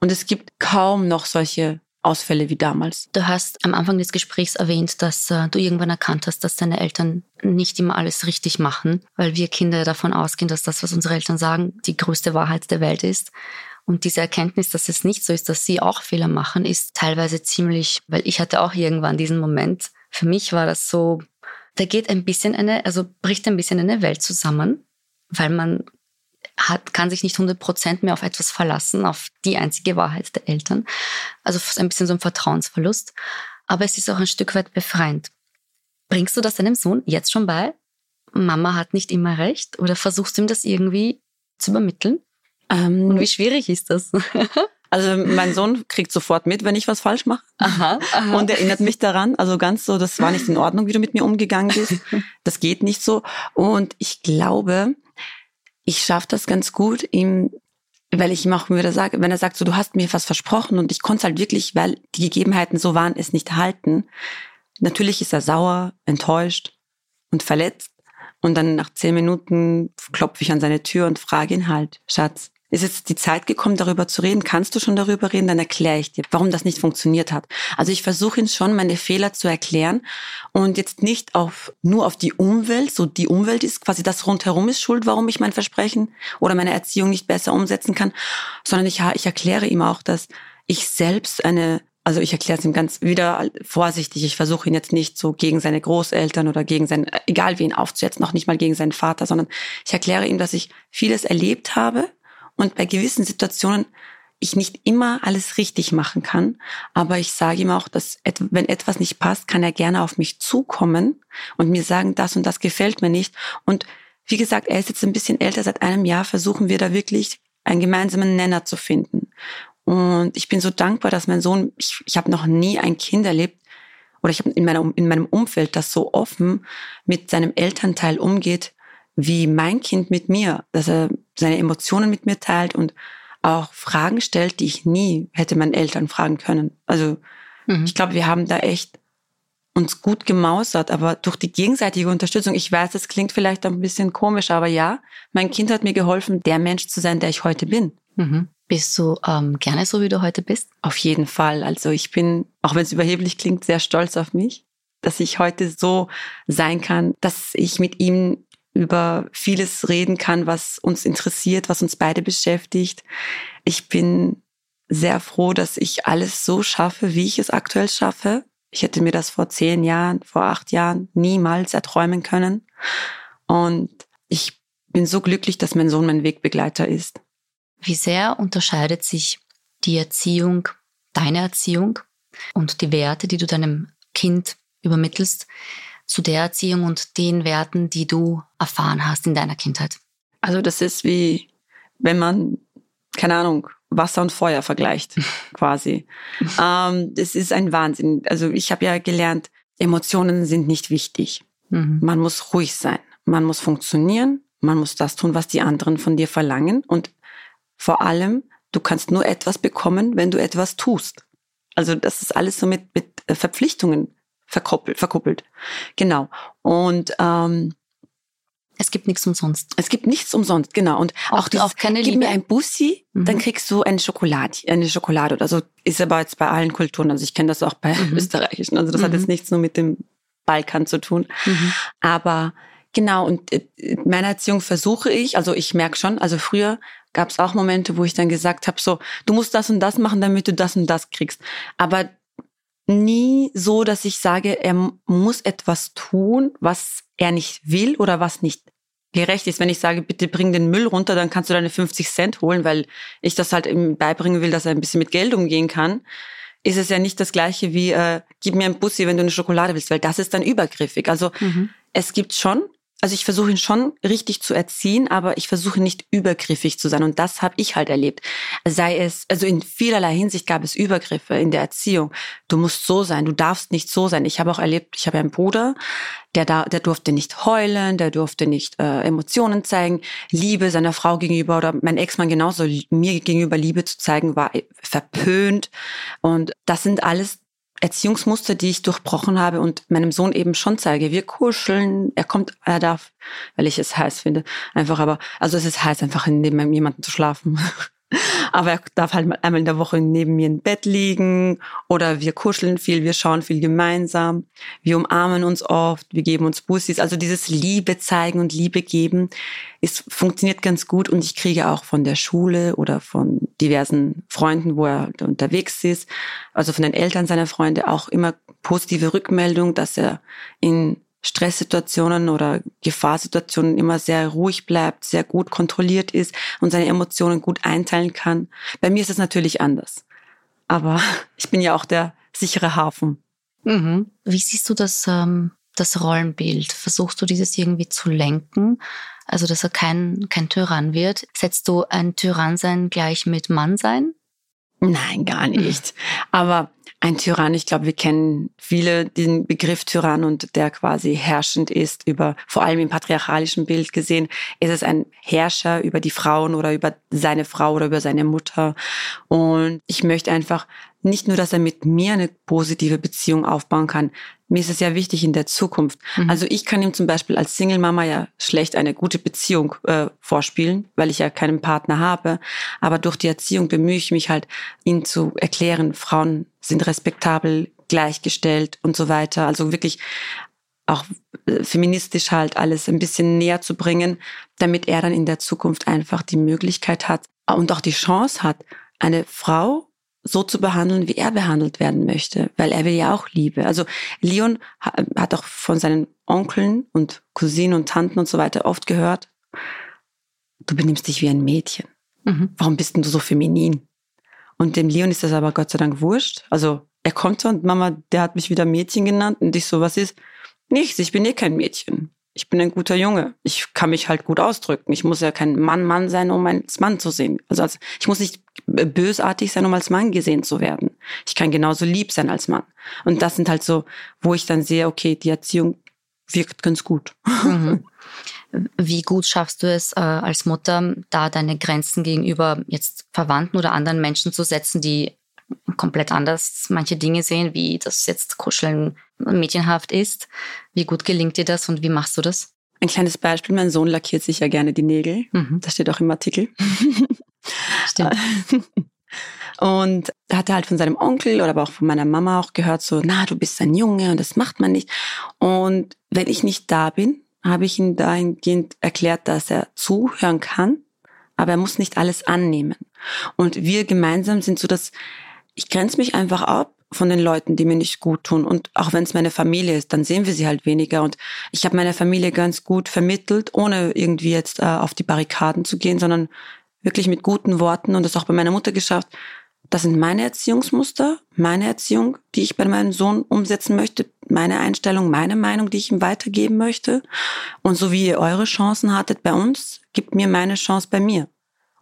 Und es gibt kaum noch solche Ausfälle wie damals. Du hast am Anfang des Gesprächs erwähnt, dass äh, du irgendwann erkannt hast, dass deine Eltern nicht immer alles richtig machen, weil wir Kinder davon ausgehen, dass das, was unsere Eltern sagen, die größte Wahrheit der Welt ist. Und diese Erkenntnis, dass es nicht so ist, dass sie auch Fehler machen, ist teilweise ziemlich, weil ich hatte auch irgendwann diesen Moment. Für mich war das so, da geht ein bisschen eine, also bricht ein bisschen eine Welt zusammen, weil man hat, kann sich nicht 100% mehr auf etwas verlassen, auf die einzige Wahrheit der Eltern. Also ein bisschen so ein Vertrauensverlust. Aber es ist auch ein Stück weit befreiend. Bringst du das deinem Sohn jetzt schon bei? Mama hat nicht immer recht? Oder versuchst du ihm das irgendwie zu übermitteln? Ähm, Und wie schwierig ist das? Also mein Sohn kriegt sofort mit, wenn ich was falsch mache. Aha, aha. Und erinnert mich daran. Also ganz so, das war nicht in Ordnung, wie du mit mir umgegangen bist. Das geht nicht so. Und ich glaube, ich schaffe das ganz gut, ihm, weil ich ihm auch wieder sage, wenn er sagt, so du hast mir was versprochen und ich konnte es halt wirklich, weil die Gegebenheiten so waren, es nicht halten. Natürlich ist er sauer, enttäuscht und verletzt. Und dann nach zehn Minuten klopfe ich an seine Tür und frage ihn halt, Schatz, ist jetzt die Zeit gekommen, darüber zu reden? Kannst du schon darüber reden? Dann erkläre ich dir, warum das nicht funktioniert hat. Also ich versuche ihn schon, meine Fehler zu erklären und jetzt nicht auf, nur auf die Umwelt. So die Umwelt ist quasi das rundherum ist schuld, warum ich mein Versprechen oder meine Erziehung nicht besser umsetzen kann, sondern ich, ich erkläre ihm auch, dass ich selbst eine also ich erkläre es ihm ganz wieder vorsichtig. Ich versuche ihn jetzt nicht so gegen seine Großeltern oder gegen sein, egal wen aufzusetzen, noch nicht mal gegen seinen Vater, sondern ich erkläre ihm, dass ich vieles erlebt habe und bei gewissen Situationen ich nicht immer alles richtig machen kann, aber ich sage ihm auch, dass wenn etwas nicht passt, kann er gerne auf mich zukommen und mir sagen, das und das gefällt mir nicht. Und wie gesagt, er ist jetzt ein bisschen älter, seit einem Jahr versuchen wir da wirklich einen gemeinsamen Nenner zu finden. Und ich bin so dankbar, dass mein Sohn, ich, ich habe noch nie ein Kind erlebt, oder ich habe in, in meinem Umfeld, das so offen mit seinem Elternteil umgeht, wie mein Kind mit mir, dass er seine Emotionen mit mir teilt und auch Fragen stellt, die ich nie hätte meinen Eltern fragen können. Also mhm. ich glaube, wir haben da echt uns gut gemausert, aber durch die gegenseitige Unterstützung, ich weiß, es klingt vielleicht ein bisschen komisch, aber ja, mein Kind hat mir geholfen, der Mensch zu sein, der ich heute bin. Mhm. Bist du ähm, gerne so, wie du heute bist? Auf jeden Fall. Also ich bin, auch wenn es überheblich klingt, sehr stolz auf mich, dass ich heute so sein kann, dass ich mit ihm über vieles reden kann, was uns interessiert, was uns beide beschäftigt. Ich bin sehr froh, dass ich alles so schaffe, wie ich es aktuell schaffe. Ich hätte mir das vor zehn Jahren, vor acht Jahren niemals erträumen können. Und ich bin so glücklich, dass mein Sohn mein Wegbegleiter ist. Wie sehr unterscheidet sich die Erziehung, deine Erziehung und die Werte, die du deinem Kind übermittelst, zu der Erziehung und den Werten, die du erfahren hast in deiner Kindheit? Also das ist wie, wenn man, keine Ahnung, Wasser und Feuer vergleicht, quasi. ähm, das ist ein Wahnsinn. Also ich habe ja gelernt, Emotionen sind nicht wichtig. Mhm. Man muss ruhig sein, man muss funktionieren, man muss das tun, was die anderen von dir verlangen und vor allem, du kannst nur etwas bekommen, wenn du etwas tust. Also das ist alles so mit, mit Verpflichtungen verkoppelt, verkuppelt. Genau. Und ähm, es gibt nichts umsonst. Es gibt nichts umsonst, genau. Und auch, auch, dieses, auch keine gib Liebe. mir ein Bussi, mhm. dann kriegst du eine Schokolade, eine Schokolade. Also ist aber jetzt bei allen Kulturen. Also ich kenne das auch bei mhm. österreichischen. Also das mhm. hat jetzt nichts nur mit dem Balkan zu tun. Mhm. Aber genau, und in äh, meiner Erziehung versuche ich, also ich merke schon, also früher gab es auch Momente, wo ich dann gesagt habe, so, du musst das und das machen, damit du das und das kriegst. Aber nie so, dass ich sage, er muss etwas tun, was er nicht will oder was nicht gerecht ist. Wenn ich sage, bitte bring den Müll runter, dann kannst du deine 50 Cent holen, weil ich das halt ihm beibringen will, dass er ein bisschen mit Geld umgehen kann, ist es ja nicht das gleiche wie, äh, gib mir ein Bussi, wenn du eine Schokolade willst, weil das ist dann übergriffig. Also mhm. es gibt schon also ich versuche ihn schon richtig zu erziehen, aber ich versuche nicht übergriffig zu sein. Und das habe ich halt erlebt. Sei es, also in vielerlei Hinsicht gab es Übergriffe in der Erziehung. Du musst so sein, du darfst nicht so sein. Ich habe auch erlebt, ich habe einen Bruder, der da, der durfte nicht heulen, der durfte nicht äh, Emotionen zeigen. Liebe seiner Frau gegenüber oder mein Ex-Mann genauso mir gegenüber Liebe zu zeigen, war verpönt. Und das sind alles Erziehungsmuster, die ich durchbrochen habe und meinem Sohn eben schon zeige. Wir kuscheln, er kommt, er darf, weil ich es heiß finde, einfach aber, also es ist heiß, einfach neben jemandem zu schlafen. Aber er darf halt mal einmal in der Woche neben mir im Bett liegen oder wir kuscheln viel, wir schauen viel gemeinsam, wir umarmen uns oft, wir geben uns Bussis. Also dieses Liebe zeigen und Liebe geben, ist, funktioniert ganz gut und ich kriege auch von der Schule oder von diversen Freunden, wo er unterwegs ist, also von den Eltern seiner Freunde auch immer positive Rückmeldung, dass er in Stresssituationen oder Gefahrsituationen immer sehr ruhig bleibt, sehr gut kontrolliert ist und seine Emotionen gut einteilen kann. Bei mir ist es natürlich anders. Aber ich bin ja auch der sichere Hafen. Mhm. Wie siehst du das, ähm, das Rollenbild? Versuchst du dieses irgendwie zu lenken? Also, dass er kein, kein Tyrann wird? Setzt du ein Tyrannsein gleich mit Mannsein? Nein, gar nicht. Aber ein Tyrann, ich glaube, wir kennen viele den Begriff Tyrann und der quasi herrschend ist über, vor allem im patriarchalischen Bild gesehen, ist es ein Herrscher über die Frauen oder über seine Frau oder über seine Mutter. Und ich möchte einfach nicht nur, dass er mit mir eine positive Beziehung aufbauen kann. Mir ist es ja wichtig in der Zukunft. Mhm. Also ich kann ihm zum Beispiel als Single-Mama ja schlecht eine gute Beziehung äh, vorspielen, weil ich ja keinen Partner habe. Aber durch die Erziehung bemühe ich mich halt, ihn zu erklären, Frauen sind respektabel, gleichgestellt und so weiter. Also wirklich auch äh, feministisch halt alles ein bisschen näher zu bringen, damit er dann in der Zukunft einfach die Möglichkeit hat und auch die Chance hat, eine Frau so zu behandeln, wie er behandelt werden möchte, weil er will ja auch Liebe. Also Leon hat auch von seinen Onkeln und Cousinen und Tanten und so weiter oft gehört, du benimmst dich wie ein Mädchen. Mhm. Warum bist denn du so feminin? Und dem Leon ist das aber Gott sei Dank wurscht. Also er kommt und Mama, der hat mich wieder Mädchen genannt und ich so, was ist? Nichts, ich bin eh kein Mädchen ich bin ein guter Junge. Ich kann mich halt gut ausdrücken. Ich muss ja kein Mann Mann sein, um als Mann zu sehen. Also als, ich muss nicht bösartig sein, um als Mann gesehen zu werden. Ich kann genauso lieb sein als Mann. Und das sind halt so, wo ich dann sehe, okay, die Erziehung wirkt ganz gut. Mhm. Wie gut schaffst du es äh, als Mutter, da deine Grenzen gegenüber jetzt Verwandten oder anderen Menschen zu setzen, die komplett anders manche Dinge sehen, wie das jetzt Kuscheln mädchenhaft ist. Wie gut gelingt dir das und wie machst du das? Ein kleines Beispiel, mein Sohn lackiert sich ja gerne die Nägel. Mhm. Das steht auch im Artikel. Stimmt. Und er hatte halt von seinem Onkel oder aber auch von meiner Mama auch gehört, so, na, du bist ein Junge und das macht man nicht. Und wenn ich nicht da bin, habe ich ihm dahingehend erklärt, dass er zuhören kann, aber er muss nicht alles annehmen. Und wir gemeinsam sind so, dass ich grenze mich einfach ab von den Leuten, die mir nicht gut tun. Und auch wenn es meine Familie ist, dann sehen wir sie halt weniger. Und ich habe meine Familie ganz gut vermittelt, ohne irgendwie jetzt äh, auf die Barrikaden zu gehen, sondern wirklich mit guten Worten und das auch bei meiner Mutter geschafft. Das sind meine Erziehungsmuster, meine Erziehung, die ich bei meinem Sohn umsetzen möchte, meine Einstellung, meine Meinung, die ich ihm weitergeben möchte. Und so wie ihr eure Chancen hattet bei uns, gibt mir meine Chance bei mir.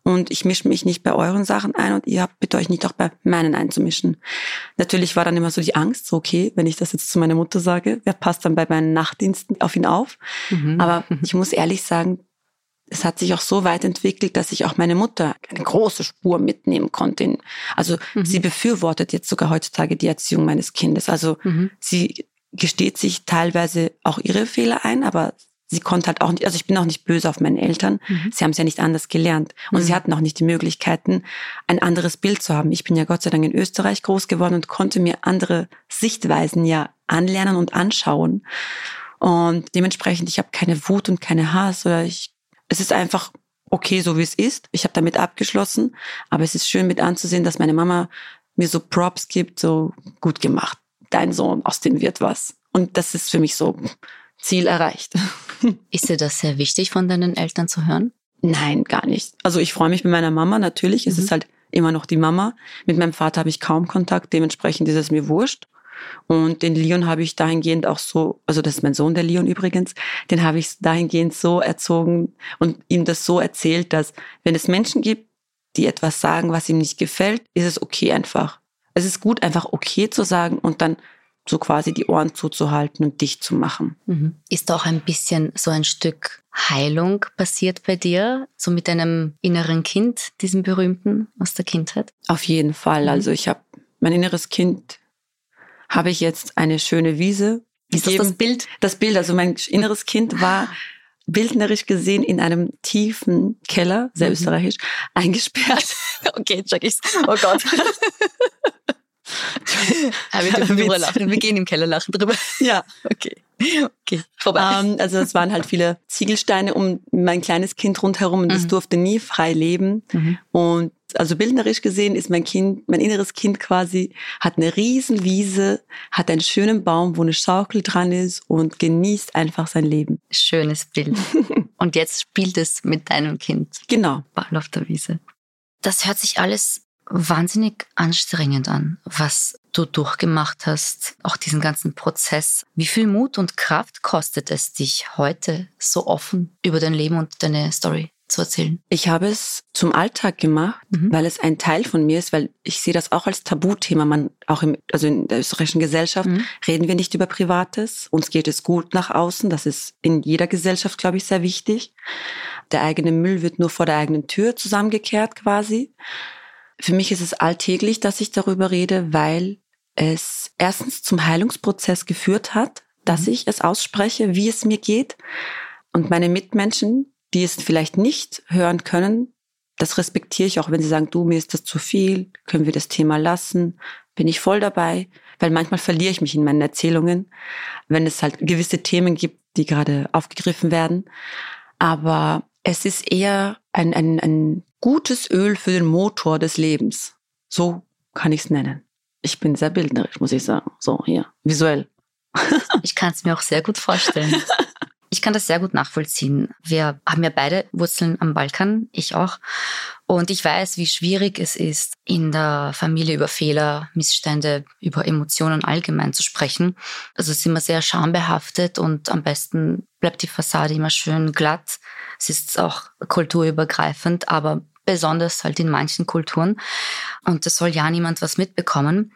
Und ich mische mich nicht bei euren Sachen ein und ihr habt bitte euch nicht auch bei meinen einzumischen. Natürlich war dann immer so die Angst, so okay, wenn ich das jetzt zu meiner Mutter sage, wer passt dann bei meinen Nachtdiensten auf ihn auf? Mhm. Aber ich muss ehrlich sagen, es hat sich auch so weit entwickelt, dass ich auch meine Mutter eine große Spur mitnehmen konnte. Also mhm. sie befürwortet jetzt sogar heutzutage die Erziehung meines Kindes. Also mhm. sie gesteht sich teilweise auch ihre Fehler ein, aber sie konnte halt auch nicht, also ich bin auch nicht böse auf meinen Eltern. Mhm. Sie haben es ja nicht anders gelernt. Und sie mhm. hatten auch nicht die Möglichkeiten, ein anderes Bild zu haben. Ich bin ja Gott sei Dank in Österreich groß geworden und konnte mir andere Sichtweisen ja anlernen und anschauen. Und dementsprechend, ich habe keine Wut und keine Hass oder ich es ist einfach okay, so wie es ist. Ich habe damit abgeschlossen, aber es ist schön mit anzusehen, dass meine Mama mir so Props gibt, so gut gemacht. Dein Sohn, aus dem wird was. Und das ist für mich so Ziel erreicht. Ist dir das sehr wichtig, von deinen Eltern zu hören? Nein, gar nicht. Also ich freue mich mit meiner Mama natürlich. Es mhm. ist halt immer noch die Mama. Mit meinem Vater habe ich kaum Kontakt, dementsprechend ist es mir wurscht. Und den Leon habe ich dahingehend auch so, also das ist mein Sohn, der Leon übrigens, den habe ich dahingehend so erzogen und ihm das so erzählt, dass wenn es Menschen gibt, die etwas sagen, was ihm nicht gefällt, ist es okay einfach. Es ist gut, einfach okay zu sagen und dann so quasi die Ohren zuzuhalten und dicht zu machen. Mhm. Ist auch ein bisschen so ein Stück Heilung passiert bei dir, so mit deinem inneren Kind, diesem berühmten aus der Kindheit? Auf jeden Fall. Mhm. Also ich habe mein inneres Kind habe ich jetzt eine schöne Wiese. Ist gegeben. das das Bild? Das Bild, also mein inneres Kind war bildnerisch gesehen in einem tiefen Keller, sehr mhm. österreichisch, eingesperrt. okay, check ich's. Oh Gott. Aber wir dürfen drüber lachen. Wir gehen im Keller lachen drüber. Ja. Okay. Okay, vorbei. Ähm, also es waren halt viele Ziegelsteine um mein kleines Kind rundherum und es mhm. durfte nie frei leben. Mhm. Und also bildnerisch gesehen ist mein Kind, mein inneres Kind quasi, hat eine riesen Wiese, hat einen schönen Baum, wo eine Schaukel dran ist und genießt einfach sein Leben. Schönes Bild. und jetzt spielt es mit deinem Kind. Genau. Ball auf der Wiese. Das hört sich alles wahnsinnig anstrengend an, was du durchgemacht hast, auch diesen ganzen Prozess. Wie viel Mut und Kraft kostet es dich heute so offen über dein Leben und deine Story zu erzählen? Ich habe es zum Alltag gemacht, mhm. weil es ein Teil von mir ist, weil ich sehe das auch als Tabuthema. Man, auch im, also in der österreichischen Gesellschaft mhm. reden wir nicht über Privates. Uns geht es gut nach außen. Das ist in jeder Gesellschaft, glaube ich, sehr wichtig. Der eigene Müll wird nur vor der eigenen Tür zusammengekehrt quasi. Für mich ist es alltäglich, dass ich darüber rede, weil es erstens zum Heilungsprozess geführt hat, dass mhm. ich es ausspreche, wie es mir geht. Und meine Mitmenschen, die es vielleicht nicht hören können, das respektiere ich auch, wenn sie sagen, du, mir ist das zu viel, können wir das Thema lassen, bin ich voll dabei, weil manchmal verliere ich mich in meinen Erzählungen, wenn es halt gewisse Themen gibt, die gerade aufgegriffen werden. Aber es ist eher ein, ein, ein gutes Öl für den Motor des Lebens. So kann ich es nennen. Ich bin sehr bildnerisch, muss ich sagen. So, hier, visuell. ich kann es mir auch sehr gut vorstellen. Ich kann das sehr gut nachvollziehen. Wir haben ja beide Wurzeln am Balkan, ich auch. Und ich weiß, wie schwierig es ist, in der Familie über Fehler, Missstände, über Emotionen allgemein zu sprechen. Also ist immer sehr schambehaftet und am besten bleibt die Fassade immer schön glatt. Es ist auch kulturübergreifend, aber besonders halt in manchen Kulturen. Und da soll ja niemand was mitbekommen.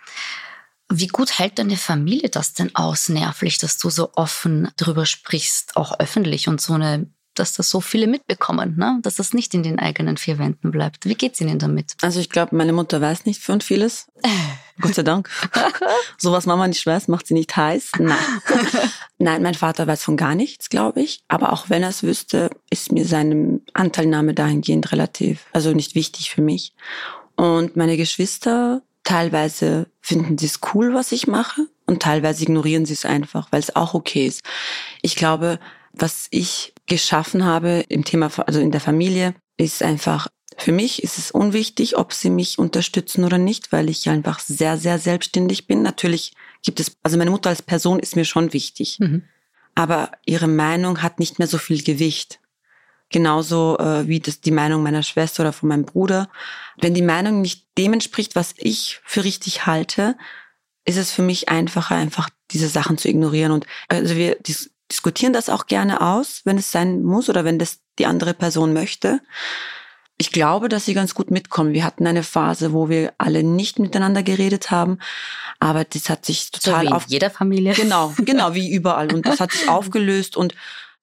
Wie gut hält deine Familie das denn aus, nervlich, dass du so offen drüber sprichst, auch öffentlich und so eine dass das so viele mitbekommen, ne? dass das nicht in den eigenen vier Wänden bleibt. Wie geht's Ihnen damit? Also ich glaube, meine Mutter weiß nicht von vieles. Gott sei Dank. so was Mama nicht weiß, macht sie nicht heiß. Nein. Nein, mein Vater weiß von gar nichts, glaube ich. Aber auch wenn er es wüsste, ist mir seine Anteilnahme dahingehend relativ, also nicht wichtig für mich. Und meine Geschwister, teilweise finden sie es cool, was ich mache. Und teilweise ignorieren sie es einfach, weil es auch okay ist. Ich glaube, was ich geschaffen habe im Thema, also in der Familie, ist einfach, für mich ist es unwichtig, ob sie mich unterstützen oder nicht, weil ich einfach sehr, sehr selbstständig bin. Natürlich gibt es, also meine Mutter als Person ist mir schon wichtig. Mhm. Aber ihre Meinung hat nicht mehr so viel Gewicht. Genauso äh, wie das die Meinung meiner Schwester oder von meinem Bruder. Wenn die Meinung nicht dem entspricht, was ich für richtig halte, ist es für mich einfacher, einfach diese Sachen zu ignorieren. Und also wir dis diskutieren das auch gerne aus, wenn es sein muss oder wenn das die andere Person möchte. Ich glaube, dass sie ganz gut mitkommen. Wir hatten eine Phase, wo wir alle nicht miteinander geredet haben, aber das hat sich total so wie auf jeder Familie. Genau, genau wie überall und das hat sich aufgelöst und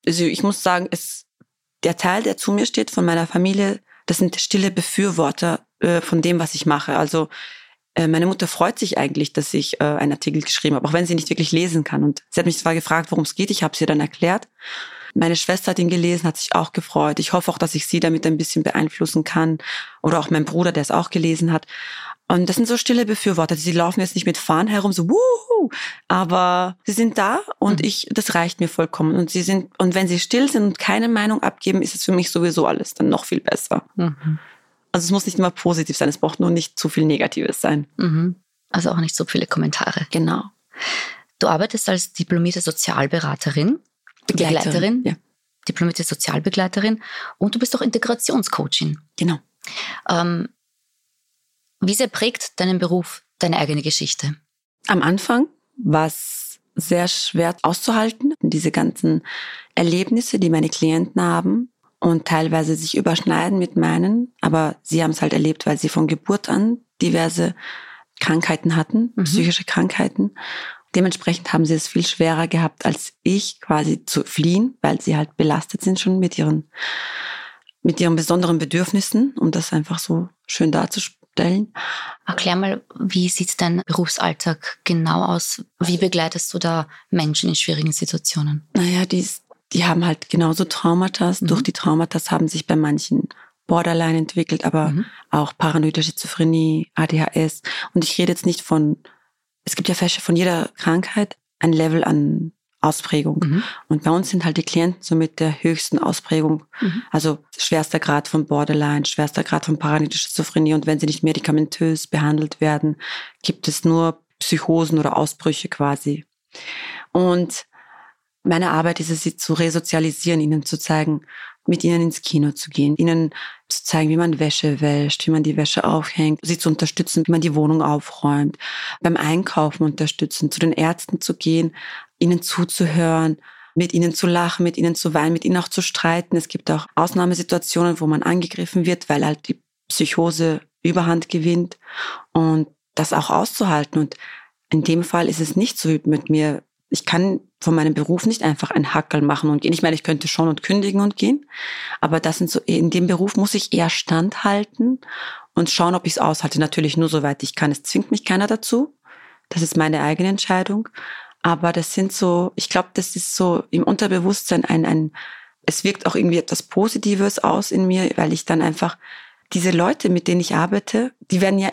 also ich muss sagen, es der Teil, der zu mir steht von meiner Familie, das sind stille Befürworter äh, von dem, was ich mache. Also äh, meine Mutter freut sich eigentlich, dass ich äh, einen Artikel geschrieben habe, auch wenn sie nicht wirklich lesen kann. Und sie hat mich zwar gefragt, worum es geht, ich habe sie dann erklärt. Meine Schwester hat ihn gelesen, hat sich auch gefreut. Ich hoffe auch, dass ich sie damit ein bisschen beeinflussen kann. Oder auch mein Bruder, der es auch gelesen hat. Und das sind so stille Befürworter. Sie laufen jetzt nicht mit Fahnen herum, so wuhu, aber sie sind da und mhm. ich, das reicht mir vollkommen. Und sie sind, und wenn sie still sind und keine Meinung abgeben, ist es für mich sowieso alles dann noch viel besser. Mhm. Also es muss nicht immer positiv sein, es braucht nur nicht zu viel Negatives sein. Mhm. Also auch nicht so viele Kommentare. Genau. Du arbeitest als diplomierte Sozialberaterin, Begleiterin, Begleiterin ja. diplomierte Sozialbegleiterin und du bist auch Integrationscoachin. Genau. Ähm, wie sehr prägt deinen Beruf deine eigene Geschichte? Am Anfang war es sehr schwer auszuhalten, diese ganzen Erlebnisse, die meine Klienten haben, und teilweise sich überschneiden mit meinen, aber sie haben es halt erlebt, weil sie von Geburt an diverse Krankheiten hatten, mhm. psychische Krankheiten. Dementsprechend haben sie es viel schwerer gehabt als ich quasi zu fliehen, weil sie halt belastet sind schon mit ihren mit ihren besonderen Bedürfnissen, um das einfach so schön darzustellen. Erklär mal, wie sieht dein Berufsalltag genau aus? Wie begleitest du da Menschen in schwierigen Situationen? Naja, die die haben halt genauso Traumata. Mhm. Durch die Traumata haben sich bei manchen Borderline entwickelt, aber mhm. auch paranoide Schizophrenie, ADHS. Und ich rede jetzt nicht von, es gibt ja von jeder Krankheit ein Level an Ausprägung. Mhm. Und bei uns sind halt die Klienten so mit der höchsten Ausprägung. Mhm. Also schwerster Grad von Borderline, schwerster Grad von paranoide Schizophrenie. Und wenn sie nicht medikamentös behandelt werden, gibt es nur Psychosen oder Ausbrüche quasi. Und meine Arbeit ist es, sie zu resozialisieren, ihnen zu zeigen, mit ihnen ins Kino zu gehen, ihnen zu zeigen, wie man Wäsche wäscht, wie man die Wäsche aufhängt, sie zu unterstützen, wie man die Wohnung aufräumt, beim Einkaufen unterstützen, zu den Ärzten zu gehen, ihnen zuzuhören, mit ihnen zu lachen, mit ihnen zu weinen, mit ihnen auch zu streiten. Es gibt auch Ausnahmesituationen, wo man angegriffen wird, weil halt die Psychose Überhand gewinnt und das auch auszuhalten. Und in dem Fall ist es nicht so mit mir ich kann von meinem Beruf nicht einfach ein Hackerl machen und gehen. Ich meine, ich könnte schon und kündigen und gehen, aber das sind so, in dem Beruf muss ich eher standhalten und schauen, ob ich es aushalte. Natürlich nur soweit ich kann. Es zwingt mich keiner dazu. Das ist meine eigene Entscheidung. Aber das sind so, ich glaube, das ist so im Unterbewusstsein ein, ein, es wirkt auch irgendwie etwas Positives aus in mir, weil ich dann einfach diese Leute, mit denen ich arbeite, die werden ja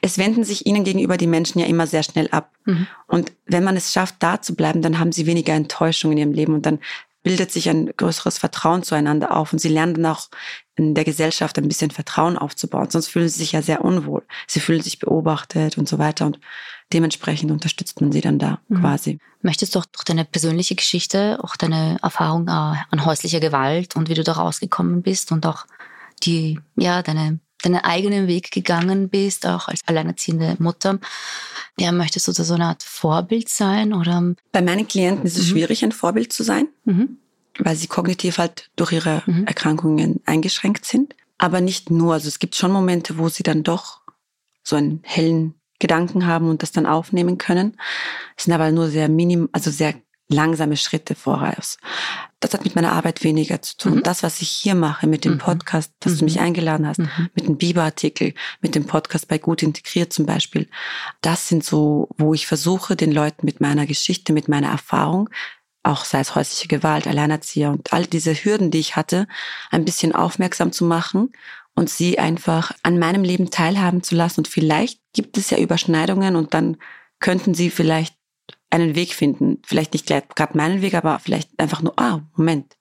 es wenden sich ihnen gegenüber die Menschen ja immer sehr schnell ab. Mhm. Und wenn man es schafft, da zu bleiben, dann haben sie weniger Enttäuschung in ihrem Leben und dann bildet sich ein größeres Vertrauen zueinander auf und sie lernen dann auch in der Gesellschaft ein bisschen Vertrauen aufzubauen. Sonst fühlen sie sich ja sehr unwohl. Sie fühlen sich beobachtet und so weiter und dementsprechend unterstützt man sie dann da mhm. quasi. Möchtest du auch durch deine persönliche Geschichte, auch deine Erfahrung äh, an häuslicher Gewalt und wie du da rausgekommen bist und auch die, ja, deine deinen eigenen Weg gegangen bist, auch als alleinerziehende Mutter. Ja, möchtest du da so eine Art Vorbild sein? Oder? Bei meinen Klienten ist es mhm. schwierig, ein Vorbild zu sein, mhm. weil sie kognitiv halt durch ihre mhm. Erkrankungen eingeschränkt sind. Aber nicht nur. Also es gibt schon Momente, wo sie dann doch so einen hellen Gedanken haben und das dann aufnehmen können. Es sind aber nur sehr minim, also sehr langsame Schritte voraus. das hat mit meiner Arbeit weniger zu tun. Mhm. Das, was ich hier mache mit dem mhm. Podcast, dass mhm. du mich eingeladen hast, mhm. mit dem Biber-Artikel, mit dem Podcast bei Gut Integriert zum Beispiel, das sind so, wo ich versuche, den Leuten mit meiner Geschichte, mit meiner Erfahrung, auch sei es häusliche Gewalt, Alleinerzieher und all diese Hürden, die ich hatte, ein bisschen aufmerksam zu machen und sie einfach an meinem Leben teilhaben zu lassen. Und vielleicht gibt es ja Überschneidungen und dann könnten sie vielleicht einen Weg finden. Vielleicht nicht gerade meinen Weg, aber vielleicht einfach nur, ah, Moment,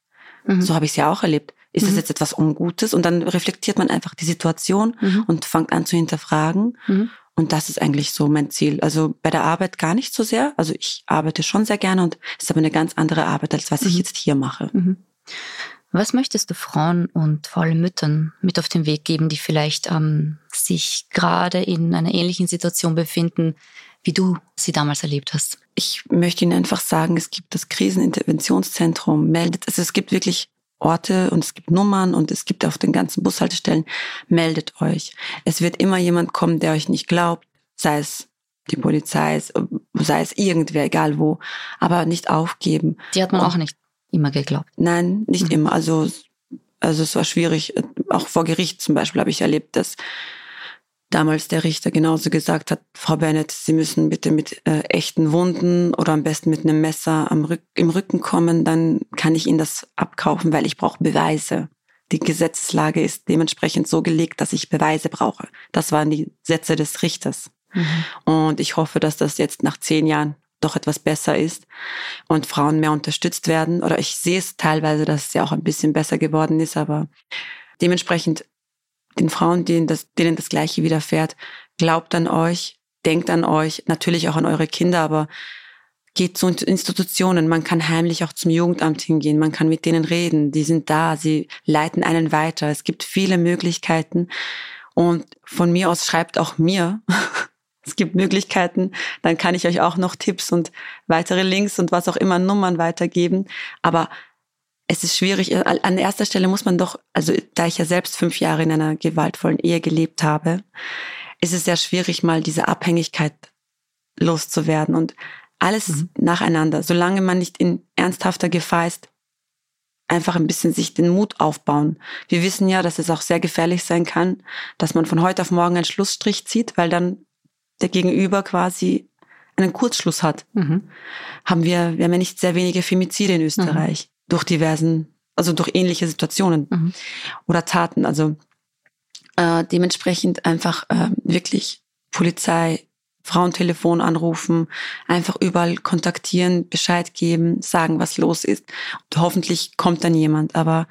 mhm. so habe ich es ja auch erlebt. Ist mhm. das jetzt etwas Ungutes? Und dann reflektiert man einfach die Situation mhm. und fängt an zu hinterfragen. Mhm. Und das ist eigentlich so mein Ziel. Also bei der Arbeit gar nicht so sehr. Also ich arbeite schon sehr gerne und es ist aber eine ganz andere Arbeit, als was ich mhm. jetzt hier mache. Mhm. Was möchtest du Frauen und vor allem Müttern mit auf den Weg geben, die vielleicht ähm, sich gerade in einer ähnlichen Situation befinden, wie du sie damals erlebt hast? Ich möchte Ihnen einfach sagen, es gibt das Kriseninterventionszentrum, meldet, also es gibt wirklich Orte und es gibt Nummern und es gibt auf den ganzen Bushaltestellen, meldet euch. Es wird immer jemand kommen, der euch nicht glaubt, sei es die Polizei, sei es irgendwer, egal wo, aber nicht aufgeben. Die hat man und, auch nicht immer geglaubt. Nein, nicht mhm. immer. Also, also es war schwierig. Auch vor Gericht zum Beispiel habe ich erlebt, dass damals der Richter genauso gesagt hat, Frau Bennett, Sie müssen bitte mit äh, echten Wunden oder am besten mit einem Messer am Rück im Rücken kommen, dann kann ich Ihnen das abkaufen, weil ich brauche Beweise. Die Gesetzeslage ist dementsprechend so gelegt, dass ich Beweise brauche. Das waren die Sätze des Richters. Mhm. Und ich hoffe, dass das jetzt nach zehn Jahren doch etwas besser ist und Frauen mehr unterstützt werden. Oder ich sehe es teilweise, dass es ja auch ein bisschen besser geworden ist, aber dementsprechend den Frauen, denen das, denen das Gleiche widerfährt, glaubt an euch, denkt an euch, natürlich auch an eure Kinder, aber geht zu Institutionen. Man kann heimlich auch zum Jugendamt hingehen. Man kann mit denen reden. Die sind da. Sie leiten einen weiter. Es gibt viele Möglichkeiten. Und von mir aus schreibt auch mir. es gibt Möglichkeiten. Dann kann ich euch auch noch Tipps und weitere Links und was auch immer Nummern weitergeben. Aber es ist schwierig. An erster Stelle muss man doch, also da ich ja selbst fünf Jahre in einer gewaltvollen Ehe gelebt habe, ist es sehr schwierig, mal diese Abhängigkeit loszuwerden und alles mhm. nacheinander. Solange man nicht in ernsthafter Gefahr ist, einfach ein bisschen sich den Mut aufbauen. Wir wissen ja, dass es auch sehr gefährlich sein kann, dass man von heute auf morgen einen Schlussstrich zieht, weil dann der Gegenüber quasi einen Kurzschluss hat. Mhm. Haben wir, wir haben ja nicht sehr wenige Femizide in Österreich. Durch diversen, also durch ähnliche Situationen mhm. oder Taten. Also äh, dementsprechend einfach äh, wirklich Polizei, Frauentelefon anrufen, einfach überall kontaktieren, Bescheid geben, sagen, was los ist. Und hoffentlich kommt dann jemand, aber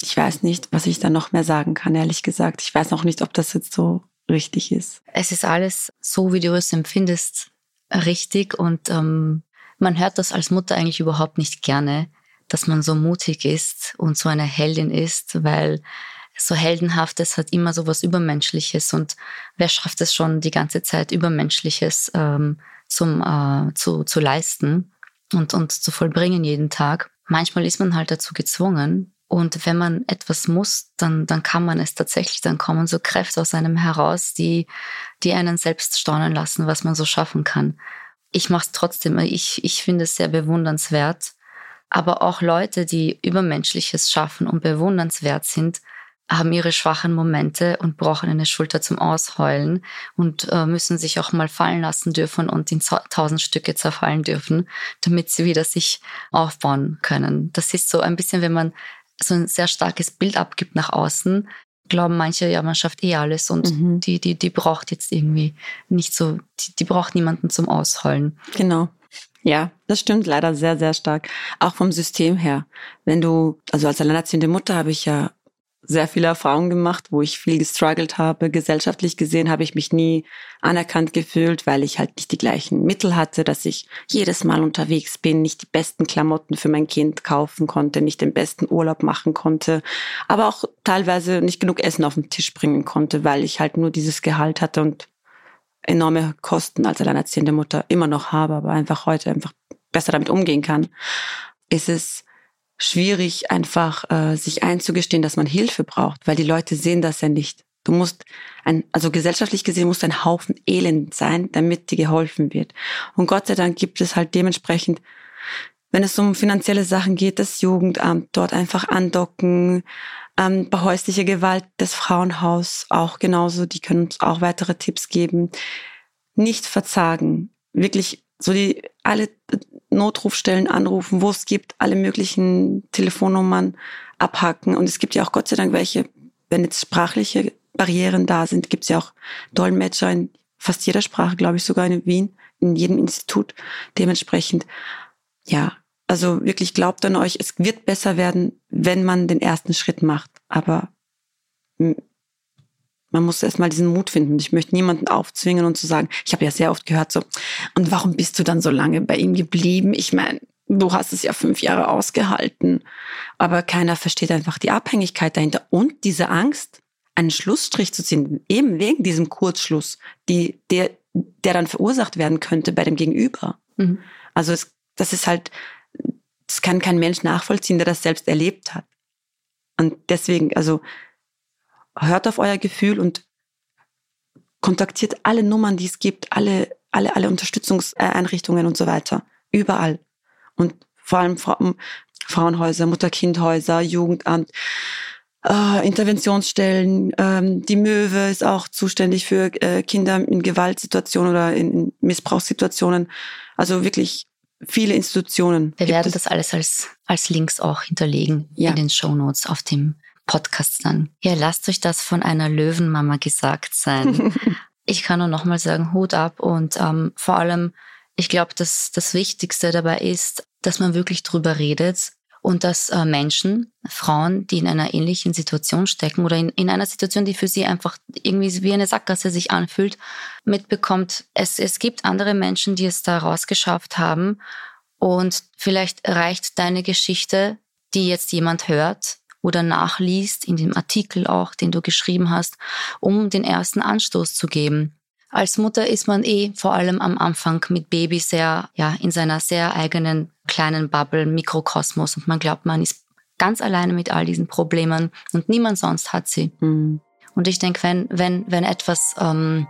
ich weiß nicht, was ich da noch mehr sagen kann, ehrlich gesagt. Ich weiß noch nicht, ob das jetzt so richtig ist. Es ist alles so, wie du es empfindest, richtig und ähm, man hört das als Mutter eigentlich überhaupt nicht gerne, dass man so mutig ist und so eine Heldin ist, weil so heldenhaftes hat immer so was Übermenschliches und wer schafft es schon die ganze Zeit Übermenschliches ähm, zum, äh, zu, zu leisten und, und zu vollbringen jeden Tag. Manchmal ist man halt dazu gezwungen und wenn man etwas muss, dann, dann kann man es tatsächlich, dann kommen so Kräfte aus einem heraus, die, die einen selbst staunen lassen, was man so schaffen kann. Ich mache es trotzdem, ich, ich finde es sehr bewundernswert aber auch Leute, die Übermenschliches schaffen und bewundernswert sind, haben ihre schwachen Momente und brauchen eine Schulter zum Ausheulen und äh, müssen sich auch mal fallen lassen dürfen und in tausend Stücke zerfallen dürfen, damit sie wieder sich aufbauen können. Das ist so ein bisschen, wenn man so ein sehr starkes Bild abgibt nach außen, glauben manche, ja, man schafft eh alles und mhm. die, die, die braucht jetzt irgendwie nicht so, die, die braucht niemanden zum Ausheulen. Genau. Ja, das stimmt leider sehr, sehr stark. Auch vom System her. Wenn du, also als alleinerziehende Mutter habe ich ja sehr viele Erfahrungen gemacht, wo ich viel gestruggelt habe. Gesellschaftlich gesehen habe ich mich nie anerkannt gefühlt, weil ich halt nicht die gleichen Mittel hatte, dass ich jedes Mal unterwegs bin, nicht die besten Klamotten für mein Kind kaufen konnte, nicht den besten Urlaub machen konnte, aber auch teilweise nicht genug Essen auf den Tisch bringen konnte, weil ich halt nur dieses Gehalt hatte und enorme Kosten als alleinerziehende Mutter immer noch habe, aber einfach heute einfach besser damit umgehen kann, ist es schwierig, einfach äh, sich einzugestehen, dass man Hilfe braucht, weil die Leute sehen das ja nicht. Du musst ein, also gesellschaftlich gesehen musst ein Haufen Elend sein, damit dir geholfen wird. Und Gott sei Dank gibt es halt dementsprechend wenn es um finanzielle Sachen geht, das Jugendamt dort einfach andocken. Ähm, bei häuslicher Gewalt das Frauenhaus auch genauso, die können uns auch weitere Tipps geben. Nicht verzagen, wirklich so die alle Notrufstellen anrufen, wo es gibt, alle möglichen Telefonnummern abhacken. Und es gibt ja auch Gott sei Dank welche, wenn jetzt sprachliche Barrieren da sind, gibt es ja auch Dolmetscher in fast jeder Sprache, glaube ich, sogar in Wien, in jedem Institut. Dementsprechend, ja, also wirklich glaubt an euch, es wird besser werden, wenn man den ersten Schritt macht. Aber man muss erstmal diesen Mut finden. Ich möchte niemanden aufzwingen und zu sagen, ich habe ja sehr oft gehört so, und warum bist du dann so lange bei ihm geblieben? Ich meine, du hast es ja fünf Jahre ausgehalten. Aber keiner versteht einfach die Abhängigkeit dahinter und diese Angst, einen Schlussstrich zu ziehen, eben wegen diesem Kurzschluss, die, der, der dann verursacht werden könnte bei dem Gegenüber. Mhm. Also es, das ist halt, das kann kein Mensch nachvollziehen, der das selbst erlebt hat. Und deswegen, also hört auf euer Gefühl und kontaktiert alle Nummern, die es gibt, alle, alle, alle Unterstützungseinrichtungen und so weiter. Überall. Und vor allem Frauenhäuser, Mutter-Kind-Häuser, Jugendamt, äh, Interventionsstellen. Ähm, die Möwe ist auch zuständig für äh, Kinder in Gewaltsituationen oder in, in Missbrauchssituationen. Also wirklich viele Institutionen. Wir werden das alles als, als Links auch hinterlegen ja. in den Show Notes auf dem Podcast dann. Ja, lasst euch das von einer Löwenmama gesagt sein. ich kann nur nochmal sagen, Hut ab und ähm, vor allem, ich glaube, dass das Wichtigste dabei ist, dass man wirklich drüber redet und dass äh, Menschen, Frauen, die in einer ähnlichen Situation stecken oder in, in einer Situation, die für sie einfach irgendwie wie eine Sackgasse sich anfühlt, mitbekommt, es, es gibt andere Menschen, die es da rausgeschafft haben und vielleicht reicht deine Geschichte, die jetzt jemand hört oder nachliest in dem Artikel auch, den du geschrieben hast, um den ersten Anstoß zu geben. Als Mutter ist man eh vor allem am Anfang mit Baby sehr, ja, in seiner sehr eigenen kleinen Bubble, Mikrokosmos und man glaubt, man ist ganz alleine mit all diesen Problemen und niemand sonst hat sie. Mhm. Und ich denke, wenn, wenn, wenn etwas, ähm,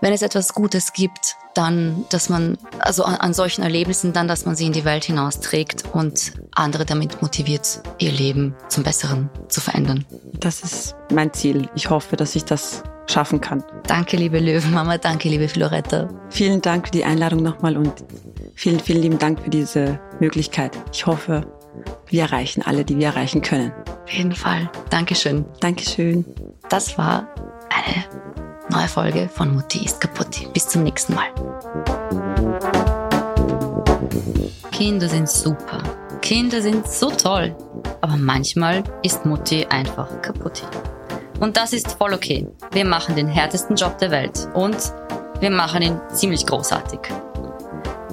wenn es etwas Gutes gibt, dann, dass man, also an, an solchen Erlebnissen, dann, dass man sie in die Welt hinausträgt und andere damit motiviert, ihr Leben zum Besseren zu verändern. Das ist mein Ziel. Ich hoffe, dass ich das schaffen kann. Danke, liebe Löwenmama, danke, liebe Floretta. Vielen Dank für die Einladung nochmal und vielen, vielen lieben Dank für diese Möglichkeit. Ich hoffe, wir erreichen alle, die wir erreichen können. Auf jeden Fall. Dankeschön. Dankeschön. Das war eine neue Folge von Mutti ist kaputt. Bis zum nächsten Mal. Kinder sind super. Kinder sind so toll. Aber manchmal ist Mutti einfach kaputt. Und das ist voll okay. Wir machen den härtesten Job der Welt und wir machen ihn ziemlich großartig.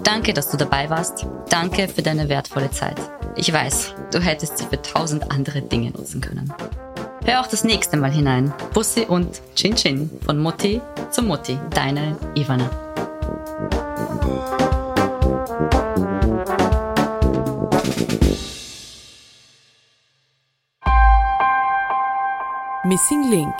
Danke, dass du dabei warst. Danke für deine wertvolle Zeit. Ich weiß, du hättest sie für tausend andere Dinge nutzen können. Hör auch das nächste Mal hinein. Bussi und Chin Chin von Mutti zu Mutti. Deine Ivana. Missing Link